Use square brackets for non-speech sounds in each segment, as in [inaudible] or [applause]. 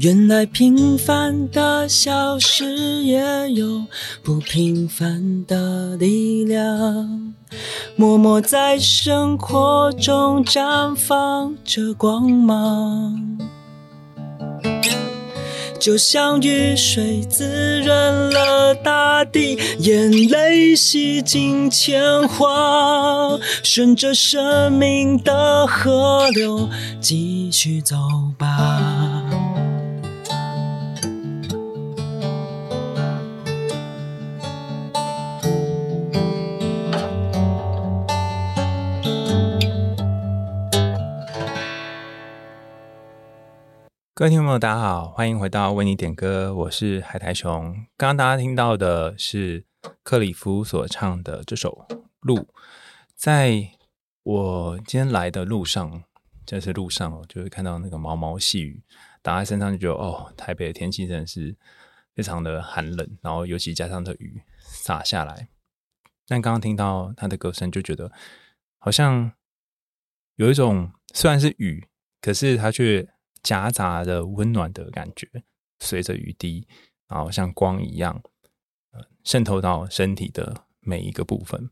原来平凡的小事也有不平凡的力量，默默在生活中绽放着光芒。就像雨水滋润了大地，眼泪洗尽铅华，顺着生命的河流继续走吧。各位听众朋友，大家好，欢迎回到为你点歌，我是海苔熊。刚刚大家听到的是克里夫所唱的这首《路》。在我今天来的路上，这是路上哦，就会看到那个毛毛细雨打在身上，就觉得哦，台北的天气真的是非常的寒冷，然后尤其加上这雨洒下来。但刚刚听到他的歌声，就觉得好像有一种虽然是雨，可是他却。夹杂着温暖的感觉，随着雨滴，然后像光一样，渗透到身体的每一个部分。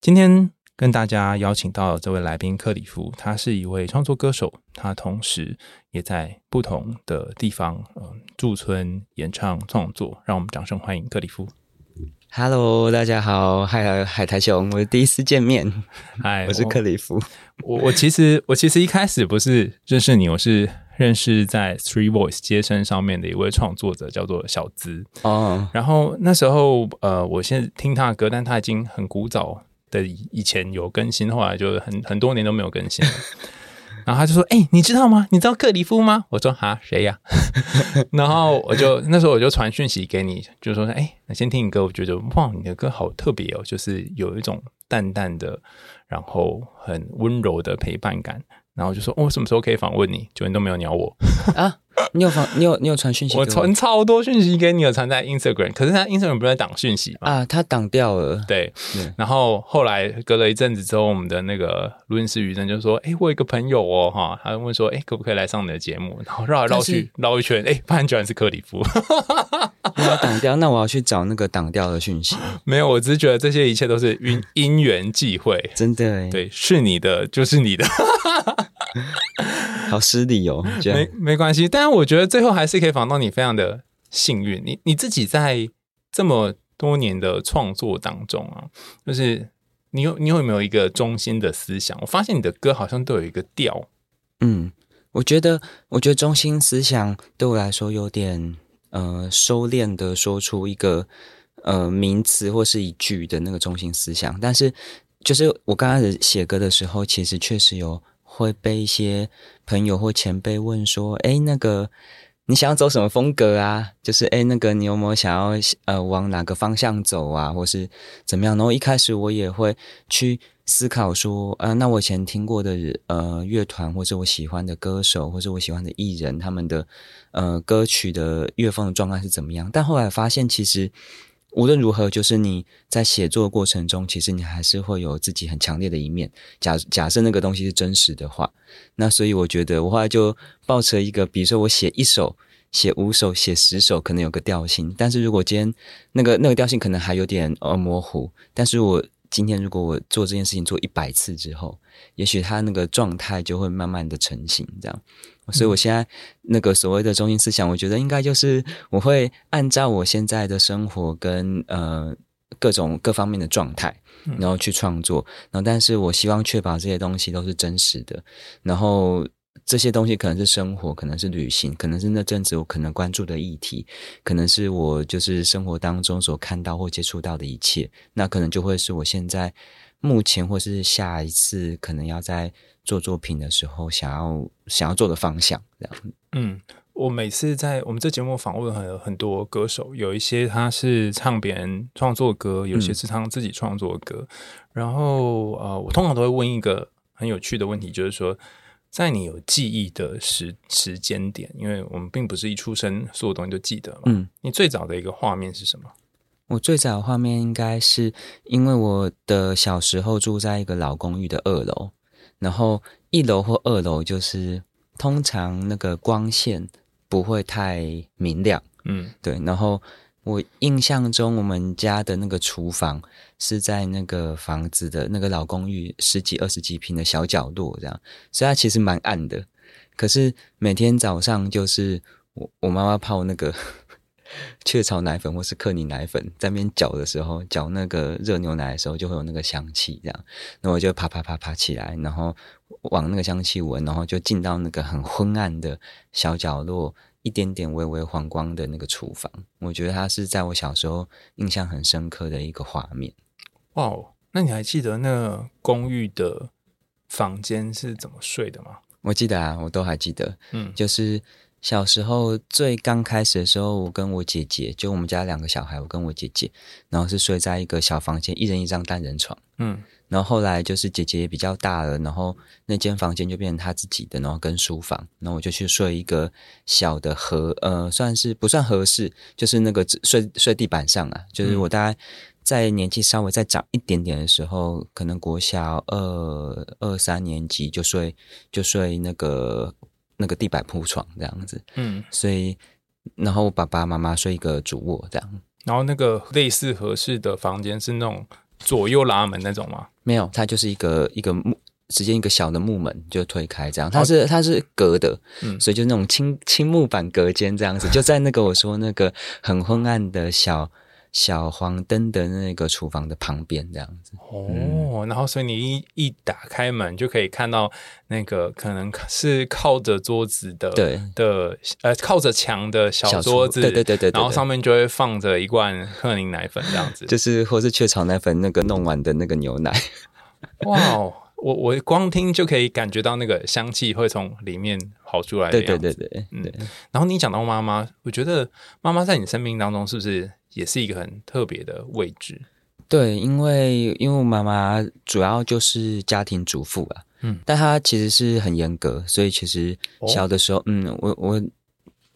今天跟大家邀请到这位来宾克里夫，他是一位创作歌手，他同时也在不同的地方，呃，驻村演唱创作。让我们掌声欢迎克里夫。Hello，大家好，嗨，海苔熊，我第一次见面，嗨，我是克里夫。我我其实我其实一开始不是认识你，我是认识在 Three Voice 街声上面的一位创作者，叫做小资哦。Oh. 然后那时候呃，我现在听他的歌，但他已经很古早的以前有更新，后来就很很多年都没有更新了。[laughs] 然后他就说：“哎、你知道吗？你知道克里夫吗？”我说：“啊，谁呀？” [laughs] 然后我就那时候我就传讯息给你，就说：“哎、那先听你歌，我觉得哇，你的歌好特别哦，就是有一种淡淡的，然后很温柔的陪伴感。”然后就说：“我、哦、什么时候可以访问你？”就你都没有鸟我啊。你有访，你有你有传讯息给我？我传超多讯息给你，有传在 Instagram，可是他 Instagram 不是在挡讯息吗？啊，他挡掉了。对，然后后来隔了一阵子之后，我们的那个录音师雨珍就说：“哎，我有一个朋友哦，哈，他问说，哎，可不可以来上你的节目？”然后绕来绕去绕一圈，哎，发现居然是克里夫。没有挡掉，那我要去找那个挡掉的讯息。[laughs] 没有，我只是觉得这些一切都是因 [laughs] 因缘际会，真的，对，是你的就是你的。[laughs] 好失礼哦，没没关系，但是我觉得最后还是可以访到你，非常的幸运。你你自己在这么多年的创作当中啊，就是你有你有没有一个中心的思想？我发现你的歌好像都有一个调。嗯，我觉得我觉得中心思想对我来说有点呃收敛的说出一个呃名词或是一句的那个中心思想，但是就是我刚开始写歌的时候，其实确实有。会被一些朋友或前辈问说：“哎，那个你想要走什么风格啊？就是哎，那个你有没有想要呃往哪个方向走啊？或是怎么样？”然后一开始我也会去思考说：“呃，那我以前听过的呃乐团，或者我喜欢的歌手，或者我喜欢的艺人，他们的呃歌曲的乐风的状态是怎么样？”但后来发现，其实。无论如何，就是你在写作的过程中，其实你还是会有自己很强烈的一面。假假设那个东西是真实的话，那所以我觉得我后来就抱持一个，比如说我写一首、写五首、写十首，可能有个调性。但是如果今天那个那个调性可能还有点呃模糊，但是我今天如果我做这件事情做一百次之后，也许他那个状态就会慢慢的成型，这样。所以，我现在那个所谓的中心思想，我觉得应该就是我会按照我现在的生活跟呃各种各方面的状态，然后去创作。然后，但是我希望确保这些东西都是真实的。然后，这些东西可能是生活，可能是旅行，可能是那阵子我可能关注的议题，可能是我就是生活当中所看到或接触到的一切。那可能就会是我现在目前或是下一次可能要在。做作品的时候，想要想要做的方向，这样。嗯，我每次在我们这节目访问很很多歌手，有一些他是唱别人创作歌，有些是唱自己创作歌。嗯、然后呃，我通常都会问一个很有趣的问题，就是说，在你有记忆的时时间点，因为我们并不是一出生所有东西都记得嘛。嗯，你最早的一个画面是什么？我最早的画面应该是因为我的小时候住在一个老公寓的二楼。然后一楼或二楼就是通常那个光线不会太明亮，嗯，对。然后我印象中，我们家的那个厨房是在那个房子的那个老公寓十几二十几平的小角落，这样，所以它其实蛮暗的。可是每天早上就是我我妈妈泡那个 [laughs] 雀巢奶粉或是克宁奶粉在边搅的时候，搅那个热牛奶的时候，就会有那个香气，这样，那我就啪啪啪啪起来，然后往那个香气闻，然后就进到那个很昏暗的小角落，一点点微微黄光的那个厨房。我觉得它是在我小时候印象很深刻的一个画面。哇哦，那你还记得那个公寓的房间是怎么睡的吗？我记得啊，我都还记得，嗯，就是。小时候最刚开始的时候，我跟我姐姐，就我们家两个小孩，我跟我姐姐，然后是睡在一个小房间，一人一张单人床。嗯，然后后来就是姐姐也比较大了，然后那间房间就变成她自己的，然后跟书房，然后我就去睡一个小的合呃，算是不算合适，就是那个睡睡地板上啊。就是我大概在年纪稍微再长一点点的时候，可能国小二二三年级就睡就睡那个。那个地板铺床这样子，嗯，所以然后我爸爸妈妈睡一个主卧这样，然后那个类似合适的房间是那种左右拉门那种吗？没有，它就是一个一个木，直接一个小的木门就推开这样，它是它是隔的，嗯，所以就那种青青木板隔间这样子，就在那个我说那个很昏暗的小。小黄灯的那个厨房的旁边，这样子。哦、嗯，然后所以你一一打开门就可以看到那个可能是靠着桌子的，对的呃靠着墙的小桌子，对对对对，然后上面就会放着一罐克宁奶粉这样子，就是或是雀巢奶粉那个弄完的那个牛奶，哇，我我光听就可以感觉到那个香气会从里面跑出来，对对对对，嗯，然后你讲到妈妈，我觉得妈妈在你生命当中是不是？也是一个很特别的位置，对，因为因为我妈妈主要就是家庭主妇啊，嗯，但她其实是很严格，所以其实小的时候，哦、嗯，我我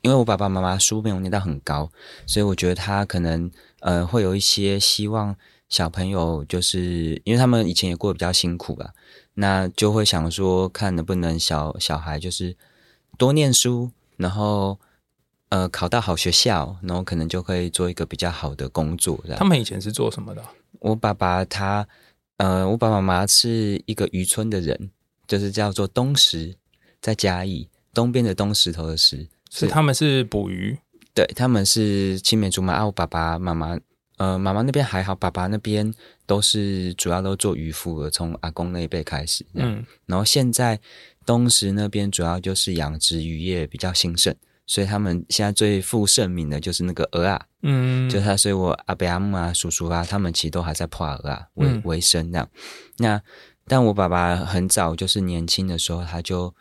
因为我爸爸妈妈书没有念到很高，所以我觉得她可能呃会有一些希望小朋友，就是因为他们以前也过得比较辛苦吧，那就会想说看能不能小小孩就是多念书，然后。呃，考到好学校，然后可能就可以做一个比较好的工作。他们以前是做什么的？我爸爸他，呃，我爸爸妈妈是一个渔村的人，就是叫做东石，在嘉义东边的东石头的石，是他们是捕鱼，对，他们是青梅竹马啊。我爸爸妈妈，呃，妈妈那边还好，爸爸那边都是主要都做渔夫的，从阿公那一辈开始。嗯，然后现在东石那边主要就是养殖渔业比较兴盛。所以他们现在最负盛名的就是那个鹅啊，嗯，就他，所以我阿伯阿姆啊、叔叔啊，他们其实都还在破鹅啊为为生这样。那但我爸爸很早就是年轻的时候，他就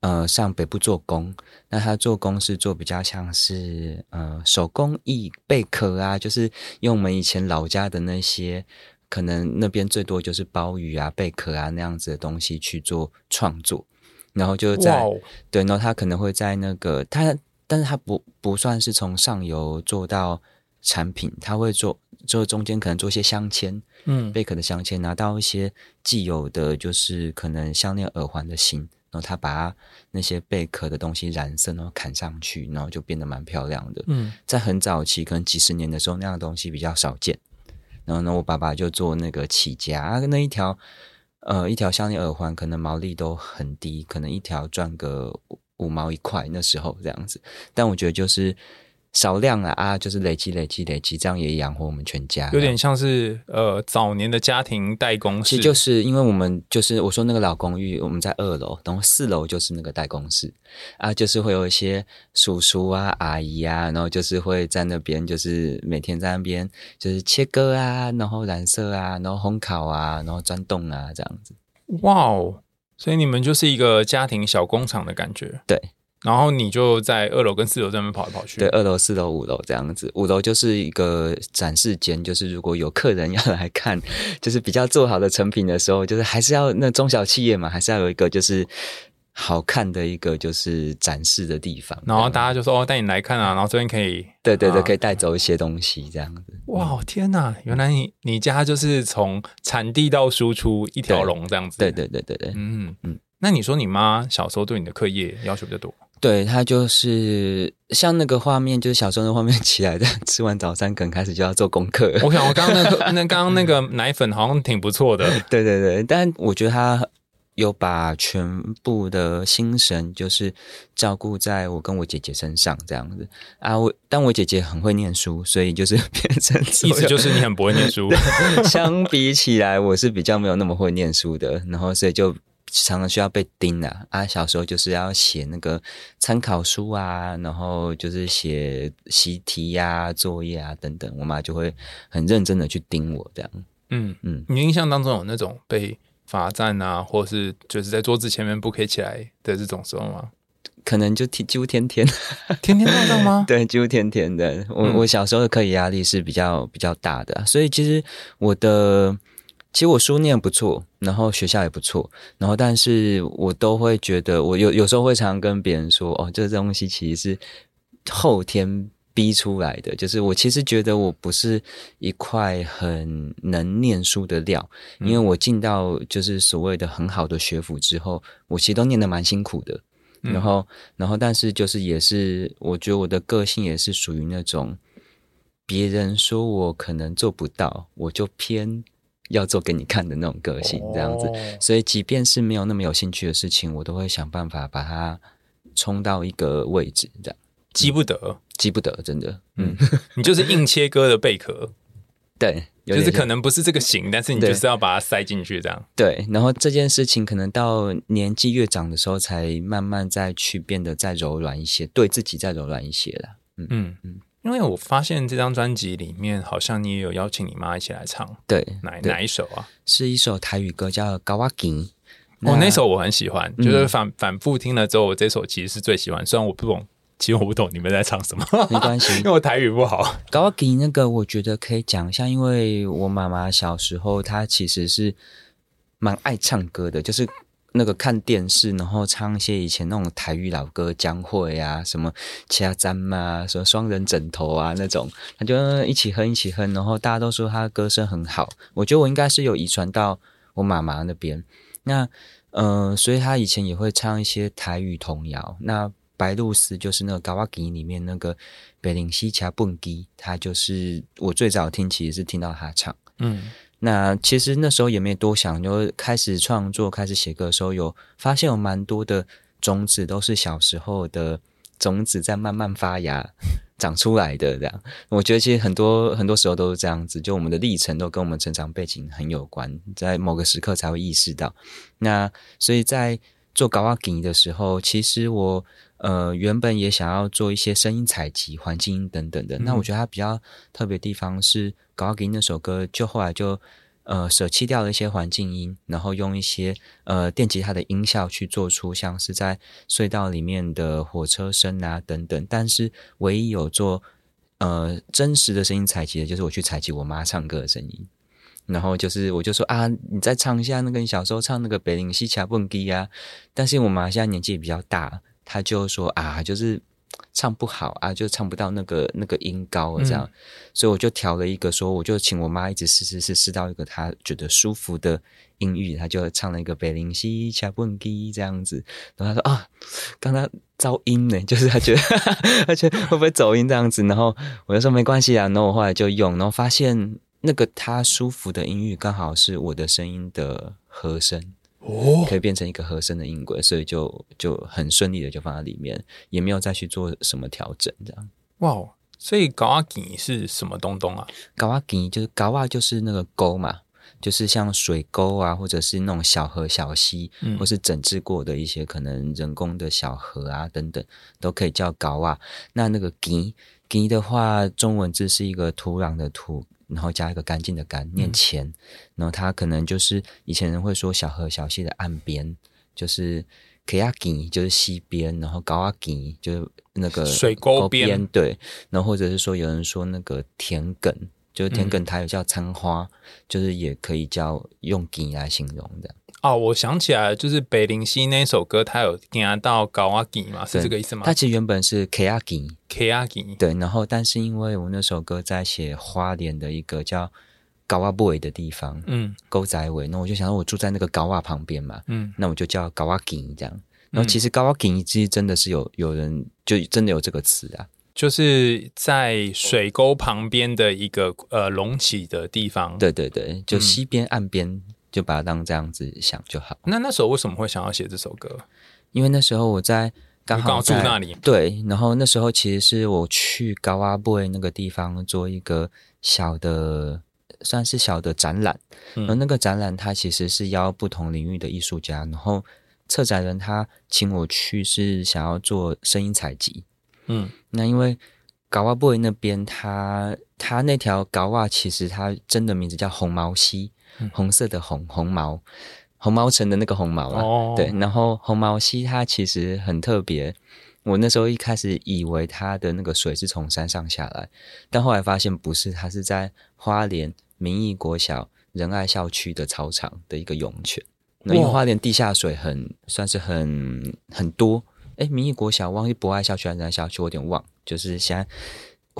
呃上北部做工。那他做工是做比较像是呃手工艺贝壳啊，就是用我们以前老家的那些，可能那边最多就是鲍鱼啊、贝壳啊那样子的东西去做创作。然后就在、wow. 对，然后他可能会在那个他，但是他不不算是从上游做到产品，他会做做中间可能做一些镶嵌，嗯，贝壳的镶嵌，拿到一些既有的就是可能项链耳环的型，然后他把那些贝壳的东西染色，然后砍上去，然后就变得蛮漂亮的。嗯，在很早期，可能几十年的时候，那样的东西比较少见。然后呢，我爸爸就做那个起家，啊、那一条。呃，一条项链耳环可能毛利都很低，可能一条赚个五五毛一块，那时候这样子。但我觉得就是。少量啊啊，就是累积累积累积，这样也养活我们全家。有点像是呃早年的家庭代工室，其实就是因为我们就是我说那个老公寓，我们在二楼，然后四楼就是那个代工室啊，就是会有一些叔叔啊阿姨啊，然后就是会在那边，就是每天在那边就是切割啊，然后染色啊，然后烘烤啊，然后钻洞啊这样子。哇哦，所以你们就是一个家庭小工厂的感觉。对。然后你就在二楼跟四楼这边跑来跑去。对，二楼、四楼、五楼这样子。五楼就是一个展示间，就是如果有客人要来看，[laughs] 就是比较做好的成品的时候，就是还是要那中小企业嘛，还是要有一个就是好看的一个就是展示的地方。然后大家就说：“哦，带你来看啊！”然后这边可以，对对对，可以带走一些东西这样子。哇，天哪！原来你你家就是从产地到输出一条龙这样子。对对对对对，嗯嗯。那你说你妈小时候对你的课业要求比较多？对，他就是像那个画面，就是小时候的画面起来的，吃完早餐可能开始就要做功课。我想我刚刚那个 [laughs] 那刚刚那个奶粉好像挺不错的。对对对，但我觉得他有把全部的心神就是照顾在我跟我姐姐身上这样子啊。我但我姐姐很会念书，所以就是变成 [laughs] 意思就是你很不会念书。[laughs] 相比起来，我是比较没有那么会念书的，然后所以就。常常需要被盯啊啊！小时候就是要写那个参考书啊，然后就是写习题呀、啊、作业啊等等，我妈就会很认真的去盯我这样。嗯嗯，你印象当中有那种被罚站啊，或是就是在桌子前面不可以起来的这种时候吗？可能就天几乎天天天天都这样吗？[laughs] 对，几乎天天的。我、嗯、我小时候的课业压力是比较比较大的，所以其实我的。其实我书念不错，然后学校也不错，然后但是我都会觉得，我有有时候会常常跟别人说，哦，这个东西其实是后天逼出来的。就是我其实觉得我不是一块很能念书的料，因为我进到就是所谓的很好的学府之后，我其实都念得蛮辛苦的。然后，然后但是就是也是，我觉得我的个性也是属于那种别人说我可能做不到，我就偏。要做给你看的那种个性，这样子，哦、所以即便是没有那么有兴趣的事情，我都会想办法把它冲到一个位置，这样。急不得，急不得，真的，嗯，[laughs] 你就是硬切割的贝壳，[laughs] 对，就是可能不是这个型，但是你就是要把它塞进去，这样。对，然后这件事情可能到年纪越长的时候，才慢慢再去变得再柔软一些，对自己再柔软一些了。嗯。嗯。嗯。因为我发现这张专辑里面，好像你也有邀请你妈一起来唱，对，哪哪一首啊？是一首台语歌，叫《高瓦吉》。哦，那首我很喜欢，就是反反复听了之后，我这首其实是最喜欢。虽然我不懂，其实我不懂你们在唱什么，没关系，[laughs] 因为我台语不好。高瓦吉那个，我觉得可以讲一下，因为我妈妈小时候她其实是蛮爱唱歌的，就是。那个看电视，然后唱一些以前那种台语老歌，江蕙啊，什么其他詹嘛，什么双人枕头啊那种，他就一起哼一起哼，然后大家都说他的歌声很好。我觉得我应该是有遗传到我妈妈那边。那呃，所以他以前也会唱一些台语童谣。那白露丝就是那个高瓦吉里面那个北林西卡蹦迪，他就是我最早听，其实是听到他唱，嗯。那其实那时候也没多想，就开始创作、开始写歌的时候，有发现有蛮多的种子都是小时候的种子在慢慢发芽长出来的。这样，我觉得其实很多很多时候都是这样子，就我们的历程都跟我们成长背景很有关，在某个时刻才会意识到。那所以在做高瓦吉的时候，其实我呃原本也想要做一些声音采集、环境音等等的。嗯、那我觉得它比较特别的地方是。高瓦吉那首歌，就后来就呃舍弃掉了一些环境音，然后用一些呃电吉他的音效去做出像是在隧道里面的火车声啊等等。但是唯一有做呃真实的声音采集的，就是我去采集我妈唱歌的声音。然后就是我就说啊，你再唱一下那个你小时候唱那个北林西卡蹦迪啊。但是我妈现在年纪也比较大，她就说啊，就是。唱不好啊，就唱不到那个那个音高这样，嗯、所以我就调了一个说，我就请我妈一直试试试试到一个她觉得舒服的音域，她就唱了一个北林西恰蹦迪这样子。然后她说啊，刚刚噪音呢，就是她觉得 [laughs] 她觉得会不会走音这样子。然后我就说没关系啊，然后我后来就用，然后发现那个她舒服的音域刚好是我的声音的和声。哦，可以变成一个合声的音轨，所以就就很顺利的就放在里面，也没有再去做什么调整，这样。哇，所以高瓦吉是什么东东啊？高瓦吉就是高瓦，就是那个沟嘛，就是像水沟啊，或者是那种小河小溪，嗯、或是整治过的一些可能人工的小河啊等等，都可以叫高瓦。那那个吉吉的话，中文字是一个土壤的土。然后加一个干净的干，念钱，嗯、然后它可能就是以前人会说小河小溪的岸边，就是可亚吉，就是溪边，然后高阿吉就是那个水沟边，对，然后或者是说有人说那个田埂，就是田埂，它有叫参花，嗯、就是也可以叫用吉来形容的。哦，我想起来了，就是北林溪那首歌，它有听到高瓦吉嘛，是这个意思吗？它其实原本是 K 阿吉，K 阿吉，对。然后，但是因为我那首歌在写花莲的一个叫高瓦 boy 的地方，嗯，沟仔尾，那我就想到我住在那个高瓦旁边嘛，嗯，那我就叫高瓦吉这样。然后其实“高瓦吉”其实真的是有有人就真的有这个词啊，就是在水沟旁边的一个呃隆起的地方。对对对，就西边岸边，就把它当这样子想就好。那那时候为什么会想要写这首歌？因为那时候我在。刚好住那里，对，然后那时候其实是我去高阿布那个地方做一个小的，算是小的展览。嗯，然后那个展览它其实是邀不同领域的艺术家，然后策展人他请我去是想要做声音采集。嗯，那因为高阿布那边它它那条高瓦其实它真的名字叫红毛溪，嗯，红色的红红毛。红毛城的那个红毛啊，oh. 对，然后红毛溪它其实很特别。我那时候一开始以为它的那个水是从山上下来，但后来发现不是，它是在花莲民意国小仁爱校区的操场的一个涌泉。那因为花莲地下水很算是很很多，诶，民意国小忘记博爱校区还是仁爱校区，我有点忘，就是现在。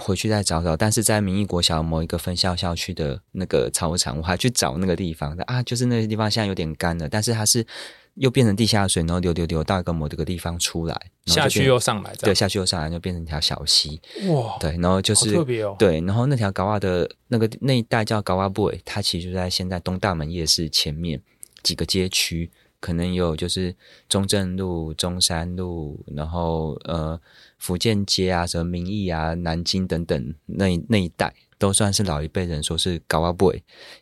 回去再找找，但是在民意国小某一个分校校区的那个操场，我还去找那个地方的啊，就是那个地方现在有点干了，但是它是又变成地下水，然后流流流到一个某这个地方出来，下去又上来，对，下去又上来，就变成一条小溪。哇，对，然后就是特别哦，对，然后那条高瓦的那个那一带叫高瓦布，它其实就在现在东大门夜市前面几个街区。可能有就是中正路、中山路，然后呃福建街啊、什么民意啊、南京等等那那一带，都算是老一辈人说是高瓦布，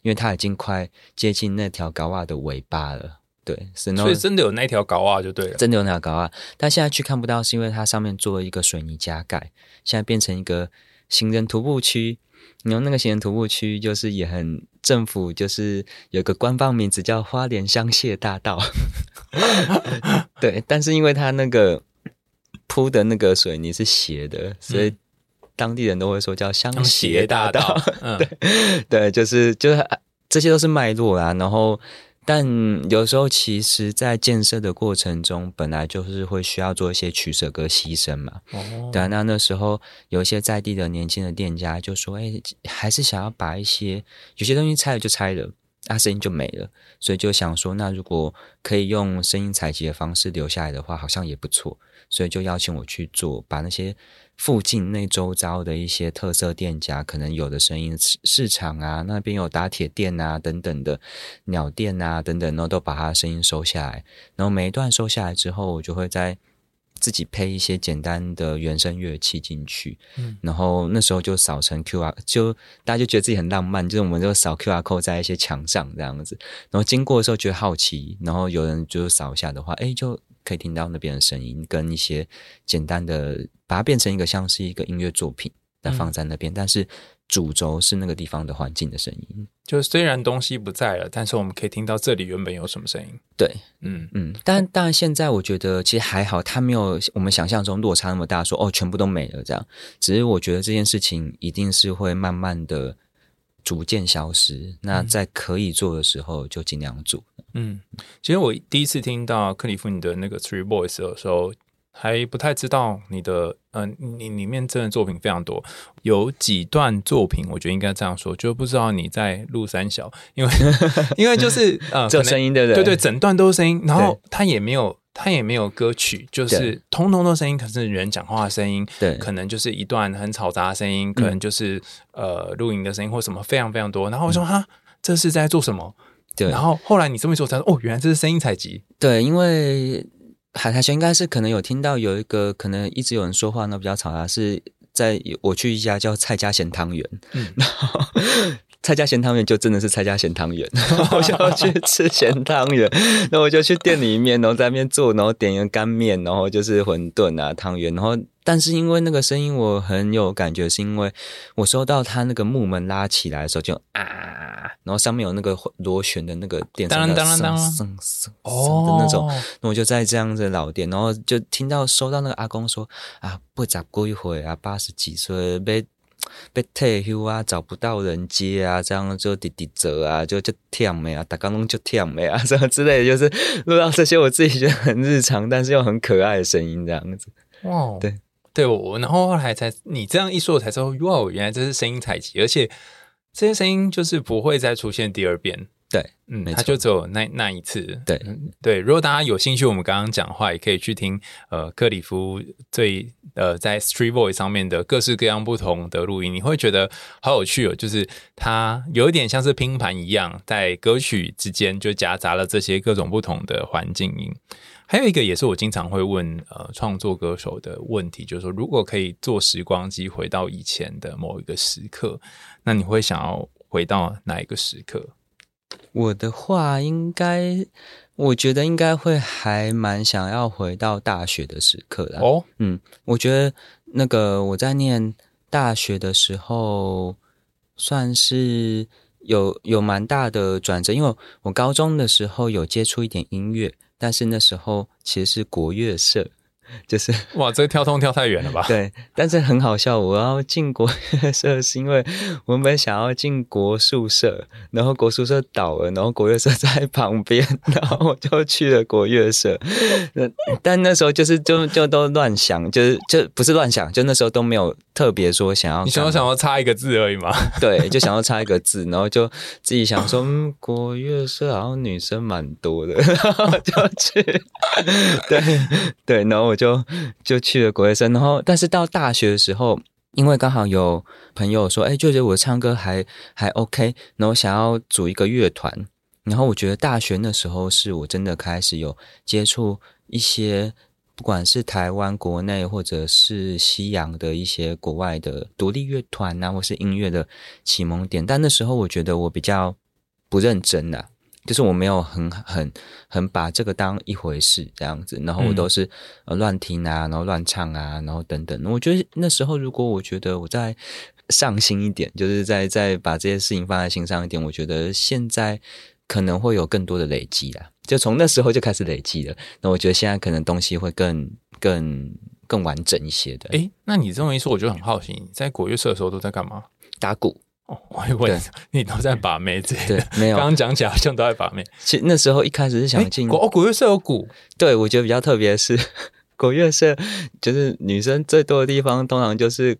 因为它已经快接近那条高瓦的尾巴了。对，所以真的有那条高瓦就对了，真的有那条高瓦，但现在去看不到，是因为它上面做了一个水泥加盖，现在变成一个行人徒步区。然后那个行人徒步区就是也很政府，就是有个官方名字叫花莲香榭大道，[laughs] 对，但是因为它那个铺的那个水泥是斜的，所以当地人都会说叫香斜大道。[laughs] 嗯、对对，就是就是这些都是脉络啦，然后。但有时候，其实，在建设的过程中，本来就是会需要做一些取舍跟牺牲嘛。哦。对啊，那那时候有一些在地的年轻的店家就说：“哎，还是想要把一些有些东西拆了就拆了，那，声音就没了。”所以就想说，那如果可以用声音采集的方式留下来的话，好像也不错。所以就邀请我去做，把那些。附近那周遭的一些特色店家，可能有的声音市场啊，那边有打铁店啊等等的鸟店啊等等，然后都把它的声音收下来。然后每一段收下来之后，我就会在自己配一些简单的原声乐器进去。嗯，然后那时候就扫成 QR，就大家就觉得自己很浪漫，就是我们就扫 QR code 在一些墙上这样子。然后经过的时候觉得好奇，然后有人就扫一下的话，哎就。可以听到那边的声音，跟一些简单的，把它变成一个像是一个音乐作品，那放在那边。嗯、但是主轴是那个地方的环境的声音。就虽然东西不在了，但是我们可以听到这里原本有什么声音。对，嗯嗯。但当然，现在我觉得其实还好，它没有我们想象中落差那么大说，说哦，全部都没了这样。只是我觉得这件事情一定是会慢慢的。逐渐消失。那在可以做的时候，就尽量做。嗯，其实我第一次听到克里夫你的那个 Three Boys 的时候，还不太知道你的，嗯、呃，你里面真的作品非常多，有几段作品，我觉得应该这样说，就不知道你在录三小，因为 [laughs] 因为就是呃，[laughs] 这声音对不，对？对对，整段都是声音，然后他也没有。它也没有歌曲，就是通通的声音，可是人讲话的声音，对，可能就是一段很嘈杂的声音，可能就是、嗯、呃录音的声音或什么非常非常多。然后我说、嗯、哈，这是在做什么？对。然后后来你这么一说，才说哦，原来这是声音采集。对，因为海苔熊应该是可能有听到有一个可能一直有人说话，那比较吵啊，是在我去一家叫蔡家咸汤圆，嗯，然后。蔡家咸汤圆就真的是蔡家咸汤圆，[laughs] 我就要去吃咸汤圆，然后我就去店里面，然后在那边做，然后点一个干面，然后就是馄饨啊汤圆，然后但是因为那个声音我很有感觉，是因为我收到他那个木门拉起来的时候就啊，然后上面有那个螺旋的那个电声，当当当当，哦的那种，那我就在这样子老店，然后就听到收到那个阿公说啊，不咋过一会啊，八十几岁被。被退休啊，找不到人接啊，这样就滴滴走啊，就就跳没啊，打钢龙就跳没啊，什么之类的，就是 [laughs] 录到这些我自己觉得很日常，但是又很可爱的声音，这样子。哇，对对，我然后后来才你这样一说，我才知道，哇，原来这是声音采集，而且这些声音就是不会再出现第二遍，对，嗯，他就只有那那一次。对、嗯，对。如果大家有兴趣，我们刚刚讲的话，也可以去听呃克里夫最呃在 Street Voice 上面的各式各样不同的录音，你会觉得好有趣哦。就是它有一点像是拼盘一样，在歌曲之间就夹杂了这些各种不同的环境音。还有一个也是我经常会问呃创作歌手的问题，就是说，如果可以坐时光机回到以前的某一个时刻，那你会想要回到哪一个时刻？我的话，应该我觉得应该会还蛮想要回到大学的时刻啦。哦，嗯，我觉得那个我在念大学的时候，算是有有蛮大的转折，因为我高中的时候有接触一点音乐，但是那时候其实是国乐社。就是哇，这个跳通跳太远了吧？对，但是很好笑。我要进国乐社，是因为我们本想要进国术社，然后国术社倒了，然后国乐社 [laughs] 在旁边，然后我就去了国乐社。但那时候就是就就都乱想，就是就不是乱想，就那时候都没有特别说想要。你想要想要差一个字而已嘛？对，就想要差一个字，然后就自己想说，嗯，国乐社好像女生蛮多的，然后就去。[laughs] 对对，然后我。就 [laughs] 就去了国乐生，然后但是到大学的时候，因为刚好有朋友说，哎，就觉得我唱歌还还 OK，然后想要组一个乐团，然后我觉得大学那时候是我真的开始有接触一些，不管是台湾国内或者是西洋的一些国外的独立乐团啊，或是音乐的启蒙点，但那时候我觉得我比较不认真呐、就是我没有很很很把这个当一回事这样子，然后我都是呃乱听啊，然后乱唱啊，然后等等。我觉得那时候如果我觉得我再上心一点，就是再再把这些事情放在心上一点，我觉得现在可能会有更多的累积啦。就从那时候就开始累积了，那我觉得现在可能东西会更更更完整一些的。诶，那你这么一说，我就很好奇，你在国乐社的时候都在干嘛？打鼓。哦，我还以为你都在把妹子。对，没有。刚刚讲起来好像都在把妹。其实那时候一开始是想进国哦，国乐社有鼓。对，我觉得比较特别的是 [laughs] 国乐社，就是女生最多的地方，通常就是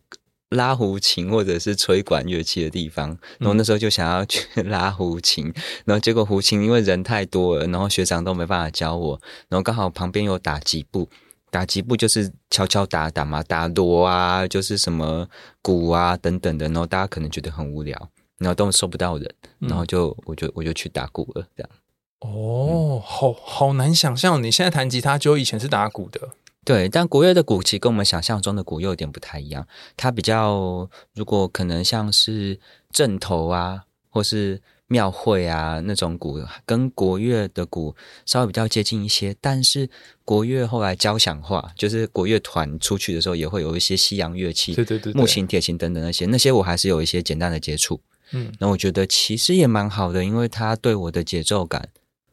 拉胡琴或者是吹管乐器的地方。然后那时候就想要去 [laughs] 拉胡琴，然后结果胡琴因为人太多了，然后学长都没办法教我，然后刚好旁边有打击部。打击部就是敲敲打打嘛，打锣啊，就是什么鼓啊等等的，然后大家可能觉得很无聊，然后都收不到人，然后就我就我就去打鼓了，这样。哦，好好难想象，你现在弹吉他，就以前是打鼓的。对，但国乐的鼓其实跟我们想象中的鼓又有点不太一样，它比较如果可能像是正头啊，或是。庙会啊，那种鼓跟国乐的鼓稍微比较接近一些，但是国乐后来交响化，就是国乐团出去的时候也会有一些西洋乐器，对对对，木琴、铁琴等等那些，那些我还是有一些简单的接触。嗯，那我觉得其实也蛮好的，因为它对我的节奏感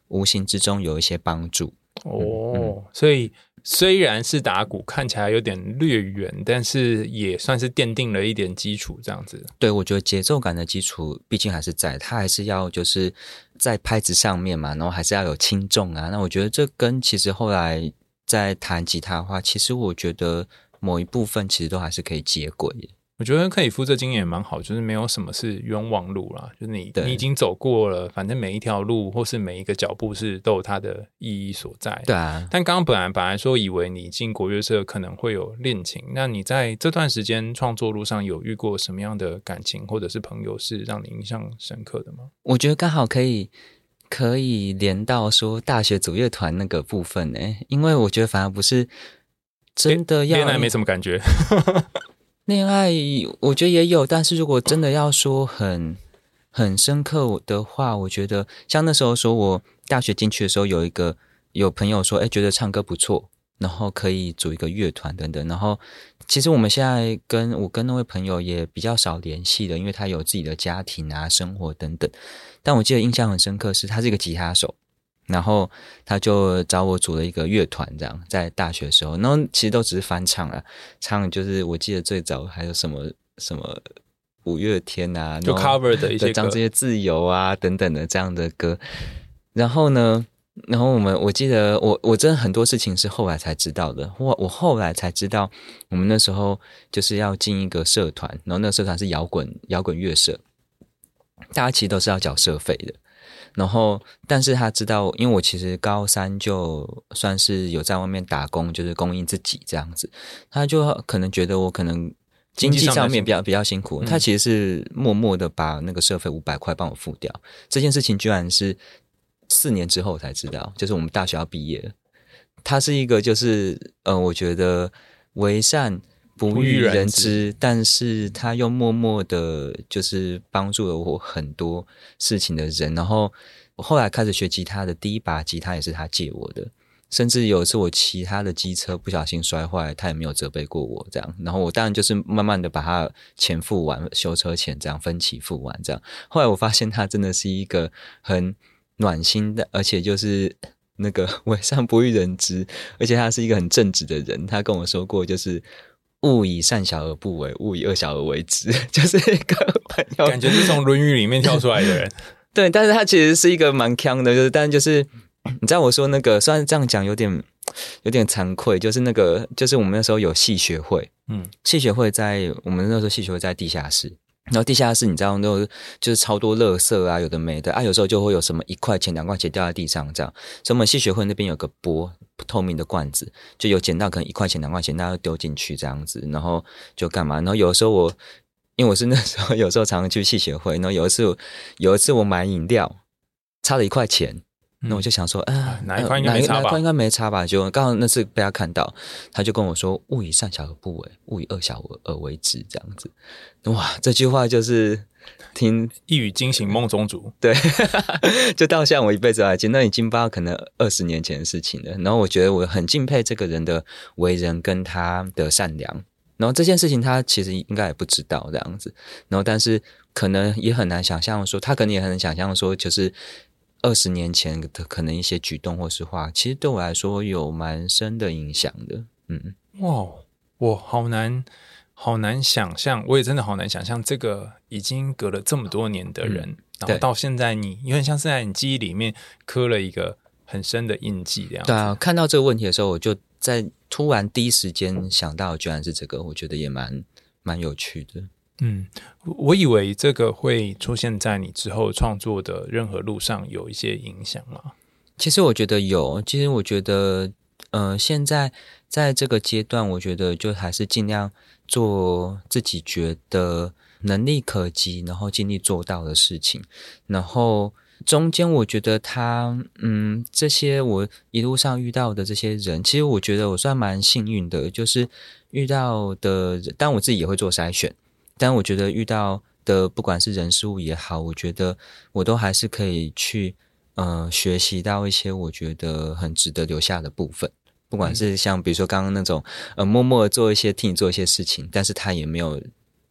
无形之中有一些帮助。哦，嗯，所以。虽然是打鼓，看起来有点略远，但是也算是奠定了一点基础，这样子。对，我觉得节奏感的基础毕竟还是在，它还是要就是在拍子上面嘛，然后还是要有轻重啊。那我觉得这跟其实后来在弹吉他的话，其实我觉得某一部分其实都还是可以接轨。我觉得克里夫这经验也蛮好，就是没有什么是冤枉路啦，就是你你已经走过了，反正每一条路或是每一个脚步是都有它的意义所在。对啊。但刚刚本来本来说以为你进国乐社可能会有恋情，那你在这段时间创作路上有遇过什么样的感情或者是朋友是让你印象深刻的吗？我觉得刚好可以可以连到说大学组乐团那个部分呢，因为我觉得反而不是真的要，恋爱没什么感觉。恋爱我觉得也有，但是如果真的要说很很深刻的话，我觉得像那时候说我大学进去的时候，有一个有朋友说，哎，觉得唱歌不错，然后可以组一个乐团等等。然后其实我们现在跟我跟那位朋友也比较少联系的，因为他有自己的家庭啊、生活等等。但我记得印象很深刻是，他是一个吉他手。然后他就找我组了一个乐团，这样在大学的时候，然后其实都只是翻唱啊，唱就是我记得最早还有什么什么五月天啊，就 cover 的一些歌，唱这些自由啊等等的这样的歌。然后呢，然后我们我记得我我真的很多事情是后来才知道的，我我后来才知道，我们那时候就是要进一个社团，然后那个社团是摇滚摇滚乐社，大家其实都是要缴社费的。然后，但是他知道，因为我其实高三就算是有在外面打工，就是供应自己这样子，他就可能觉得我可能经济上面比较比较辛苦，他其实是默默的把那个社费五百块帮我付掉。这件事情居然是四年之后才知道，就是我们大学要毕业了。他是一个，就是呃，我觉得为善。不欲人知，但是他又默默的，就是帮助了我很多事情的人。然后我后来开始学吉他的第一把吉他也是他借我的，甚至有一次我骑他的机车不小心摔坏，他也没有责备过我这样。然后我当然就是慢慢的把他钱付完，修车钱这样分期付完这样。后来我发现他真的是一个很暖心的，而且就是那个 [laughs] 为善不欲人知，而且他是一个很正直的人。他跟我说过就是。勿以善小而不为，勿以恶小而为之，[laughs] 就是一个朋友，感觉是从《论语》里面跳出来的人。[laughs] 对，但是他其实是一个蛮强的，就是，但就是你知道我说那个，虽然这样讲有点有点惭愧，就是那个，就是我们那时候有戏学会，嗯，戏学会在我们那时候戏学会在地下室。然后地下室，你知道那种就是超多垃圾啊，有的没的啊，有时候就会有什么一块钱、两块钱掉在地上这样。所以我们系学会那边有个钵，透明的罐子，就有捡到可能一块钱、两块钱，大家丢进去这样子，然后就干嘛？然后有时候我，因为我是那时候 [laughs] 有时候常常去系学会，然后有一次有一次我买饮料，差了一块钱。那我就想说，啊，哪一块应该没差吧？哪一块应该没差吧？就刚好那次被他看到，他就跟我说：“勿以善小而不为，勿以恶小而为之。”这样子，哇，这句话就是听一语惊醒梦中主。对，[laughs] 就到现在我一辈子来记，那已经不知道可能二十年前的事情了。然后我觉得我很敬佩这个人的为人跟他的善良。然后这件事情他其实应该也不知道这样子。然后但是可能也很难想象说，他可能也很难想象说，就是。二十年前的可能一些举动或是话，其实对我来说有蛮深的影响的。嗯，哇，我好难，好难想象，我也真的好难想象，这个已经隔了这么多年的人，嗯、然后到现在你，有点像是在你记忆里面刻了一个很深的印记这样。对啊，看到这个问题的时候，我就在突然第一时间想到，居然是这个，我觉得也蛮蛮有趣的。嗯，我以为这个会出现在你之后创作的任何路上有一些影响吗？其实我觉得有，其实我觉得，呃，现在在这个阶段，我觉得就还是尽量做自己觉得能力可及，然后尽力做到的事情。然后中间，我觉得他，嗯，这些我一路上遇到的这些人，其实我觉得我算蛮幸运的，就是遇到的，但我自己也会做筛选。但我觉得遇到的不管是人事物也好，我觉得我都还是可以去呃学习到一些我觉得很值得留下的部分。不管是像比如说刚刚那种呃默默做一些替你做一些事情，但是他也没有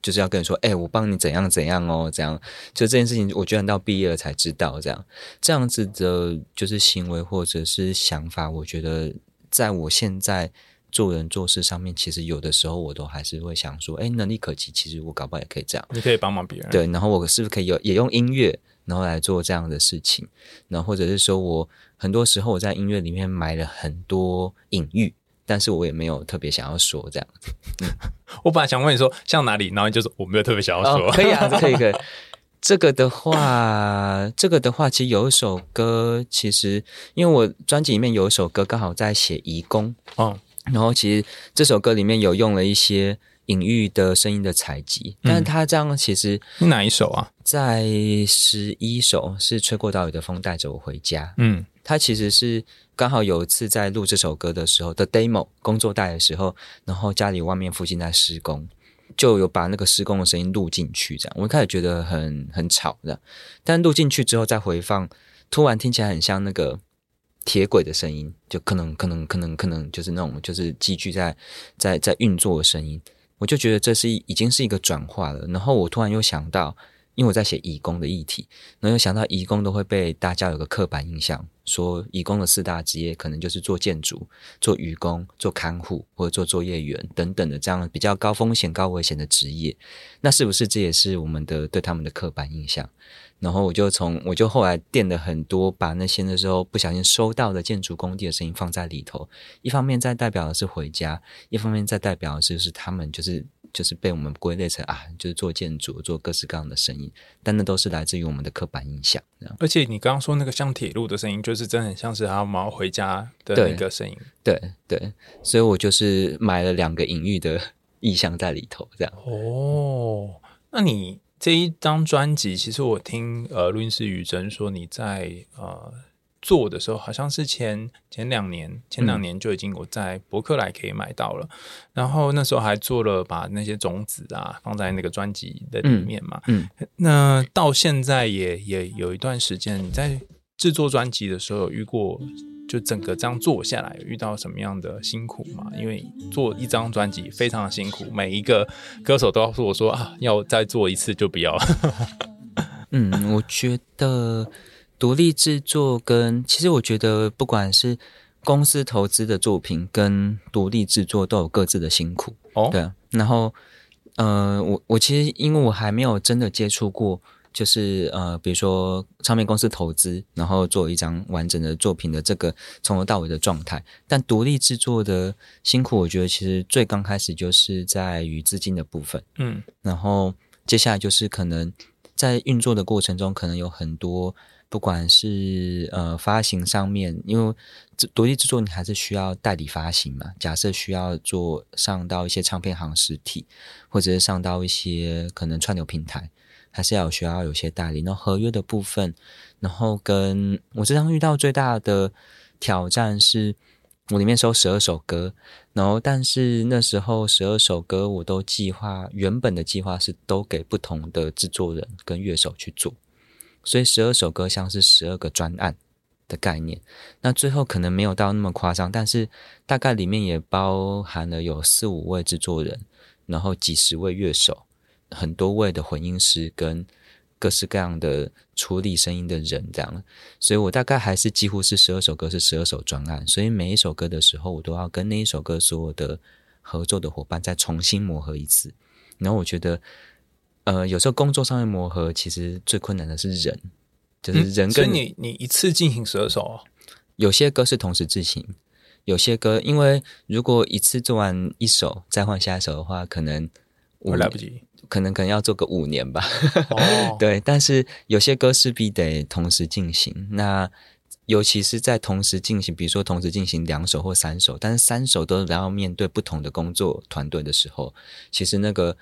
就是要跟你说，哎、我帮你怎样怎样哦，这样就这件事情，我居然到毕业了才知道这样这样子的，就是行为或者是想法，我觉得在我现在。做人做事上面，其实有的时候我都还是会想说，哎，能力可及，其实我搞不好也可以这样。你可以帮忙别人，对。然后我是不是可以有也用音乐，然后来做这样的事情？然后或者是说我很多时候我在音乐里面埋了很多隐喻，但是我也没有特别想要说这样 [laughs] 我本来想问你说像哪里，然后你就说我没有特别想要说。哦、可以啊，[laughs] 可以可以。这个的话，这个的话，其实有一首歌，其实因为我专辑里面有一首歌刚好在写移工，哦。然后其实这首歌里面有用了一些隐喻的声音的采集，但是他这样其实哪一首啊？在十一首是吹过岛屿的风带着我回家。嗯，他其实是刚好有一次在录这首歌的时候的 demo 工作带的时候，然后家里外面附近在施工，就有把那个施工的声音录进去。这样我一开始觉得很很吵的，但录进去之后再回放，突然听起来很像那个。铁轨的声音，就可能可能可能可能就是那种就是机具在在在运作的声音，我就觉得这是已经是一个转化了。然后我突然又想到，因为我在写移工的议题，然后又想到移工都会被大家有个刻板印象，说移工的四大职业可能就是做建筑、做愚工、做看护或者做作业员等等的这样比较高风险、高危险的职业，那是不是这也是我们的对他们的刻板印象？然后我就从我就后来垫了很多，把那些那时候不小心收到的建筑工地的声音放在里头。一方面在代表的是回家，一方面在代表的是就是他们就是就是被我们归类成啊，就是做建筑做各式各样的声音，但那都是来自于我们的刻板印象。而且你刚刚说那个像铁路的声音，就是真的很像是他们要回家的那个声音。对对，对，所以我就是买了两个隐喻的意象在里头，这样。哦，那你。这一张专辑，其实我听呃录音师雨珍说，你在呃做的时候，好像是前前两年，前两年就已经我在博客来可以买到了，嗯、然后那时候还做了把那些种子啊放在那个专辑的里面嘛，嗯，嗯，那到现在也也有一段时间，你在制作专辑的时候有遇过？就整个这样做下来，遇到什么样的辛苦嘛？因为做一张专辑非常的辛苦，每一个歌手都告诉我说啊，要再做一次就不要了。[laughs] 嗯，我觉得独立制作跟其实我觉得不管是公司投资的作品跟独立制作都有各自的辛苦哦。对啊，然后呃，我我其实因为我还没有真的接触过。就是呃，比如说唱片公司投资，然后做一张完整的作品的这个从头到尾的状态。但独立制作的辛苦，我觉得其实最刚开始就是在于资金的部分，嗯，然后接下来就是可能在运作的过程中，可能有很多不管是呃发行上面，因为独立制作你还是需要代理发行嘛。假设需要做上到一些唱片行实体，或者是上到一些可能串流平台。还是要有需要有些代理，然后合约的部分，然后跟我这张遇到最大的挑战是，我里面收十二首歌，然后但是那时候十二首歌我都计划，原本的计划是都给不同的制作人跟乐手去做，所以十二首歌像是十二个专案的概念，那最后可能没有到那么夸张，但是大概里面也包含了有四五位制作人，然后几十位乐手。很多位的混音师跟各式各样的处理声音的人，这样，所以我大概还是几乎是十二首歌是十二首专案，所以每一首歌的时候，我都要跟那一首歌所有的合作的伙伴再重新磨合一次。然后我觉得，呃，有时候工作上面磨合，其实最困难的是人，就是人跟、嗯、所以你你一次进行十二首哦？有些歌是同时进行，有些歌因为如果一次做完一首再换下一首的话，可能我来不及。可能可能要做个五年吧，哦，[laughs] 对，但是有些歌势必得同时进行。那尤其是在同时进行，比如说同时进行两首或三首，但是三首都要面对不同的工作团队的时候，其实那个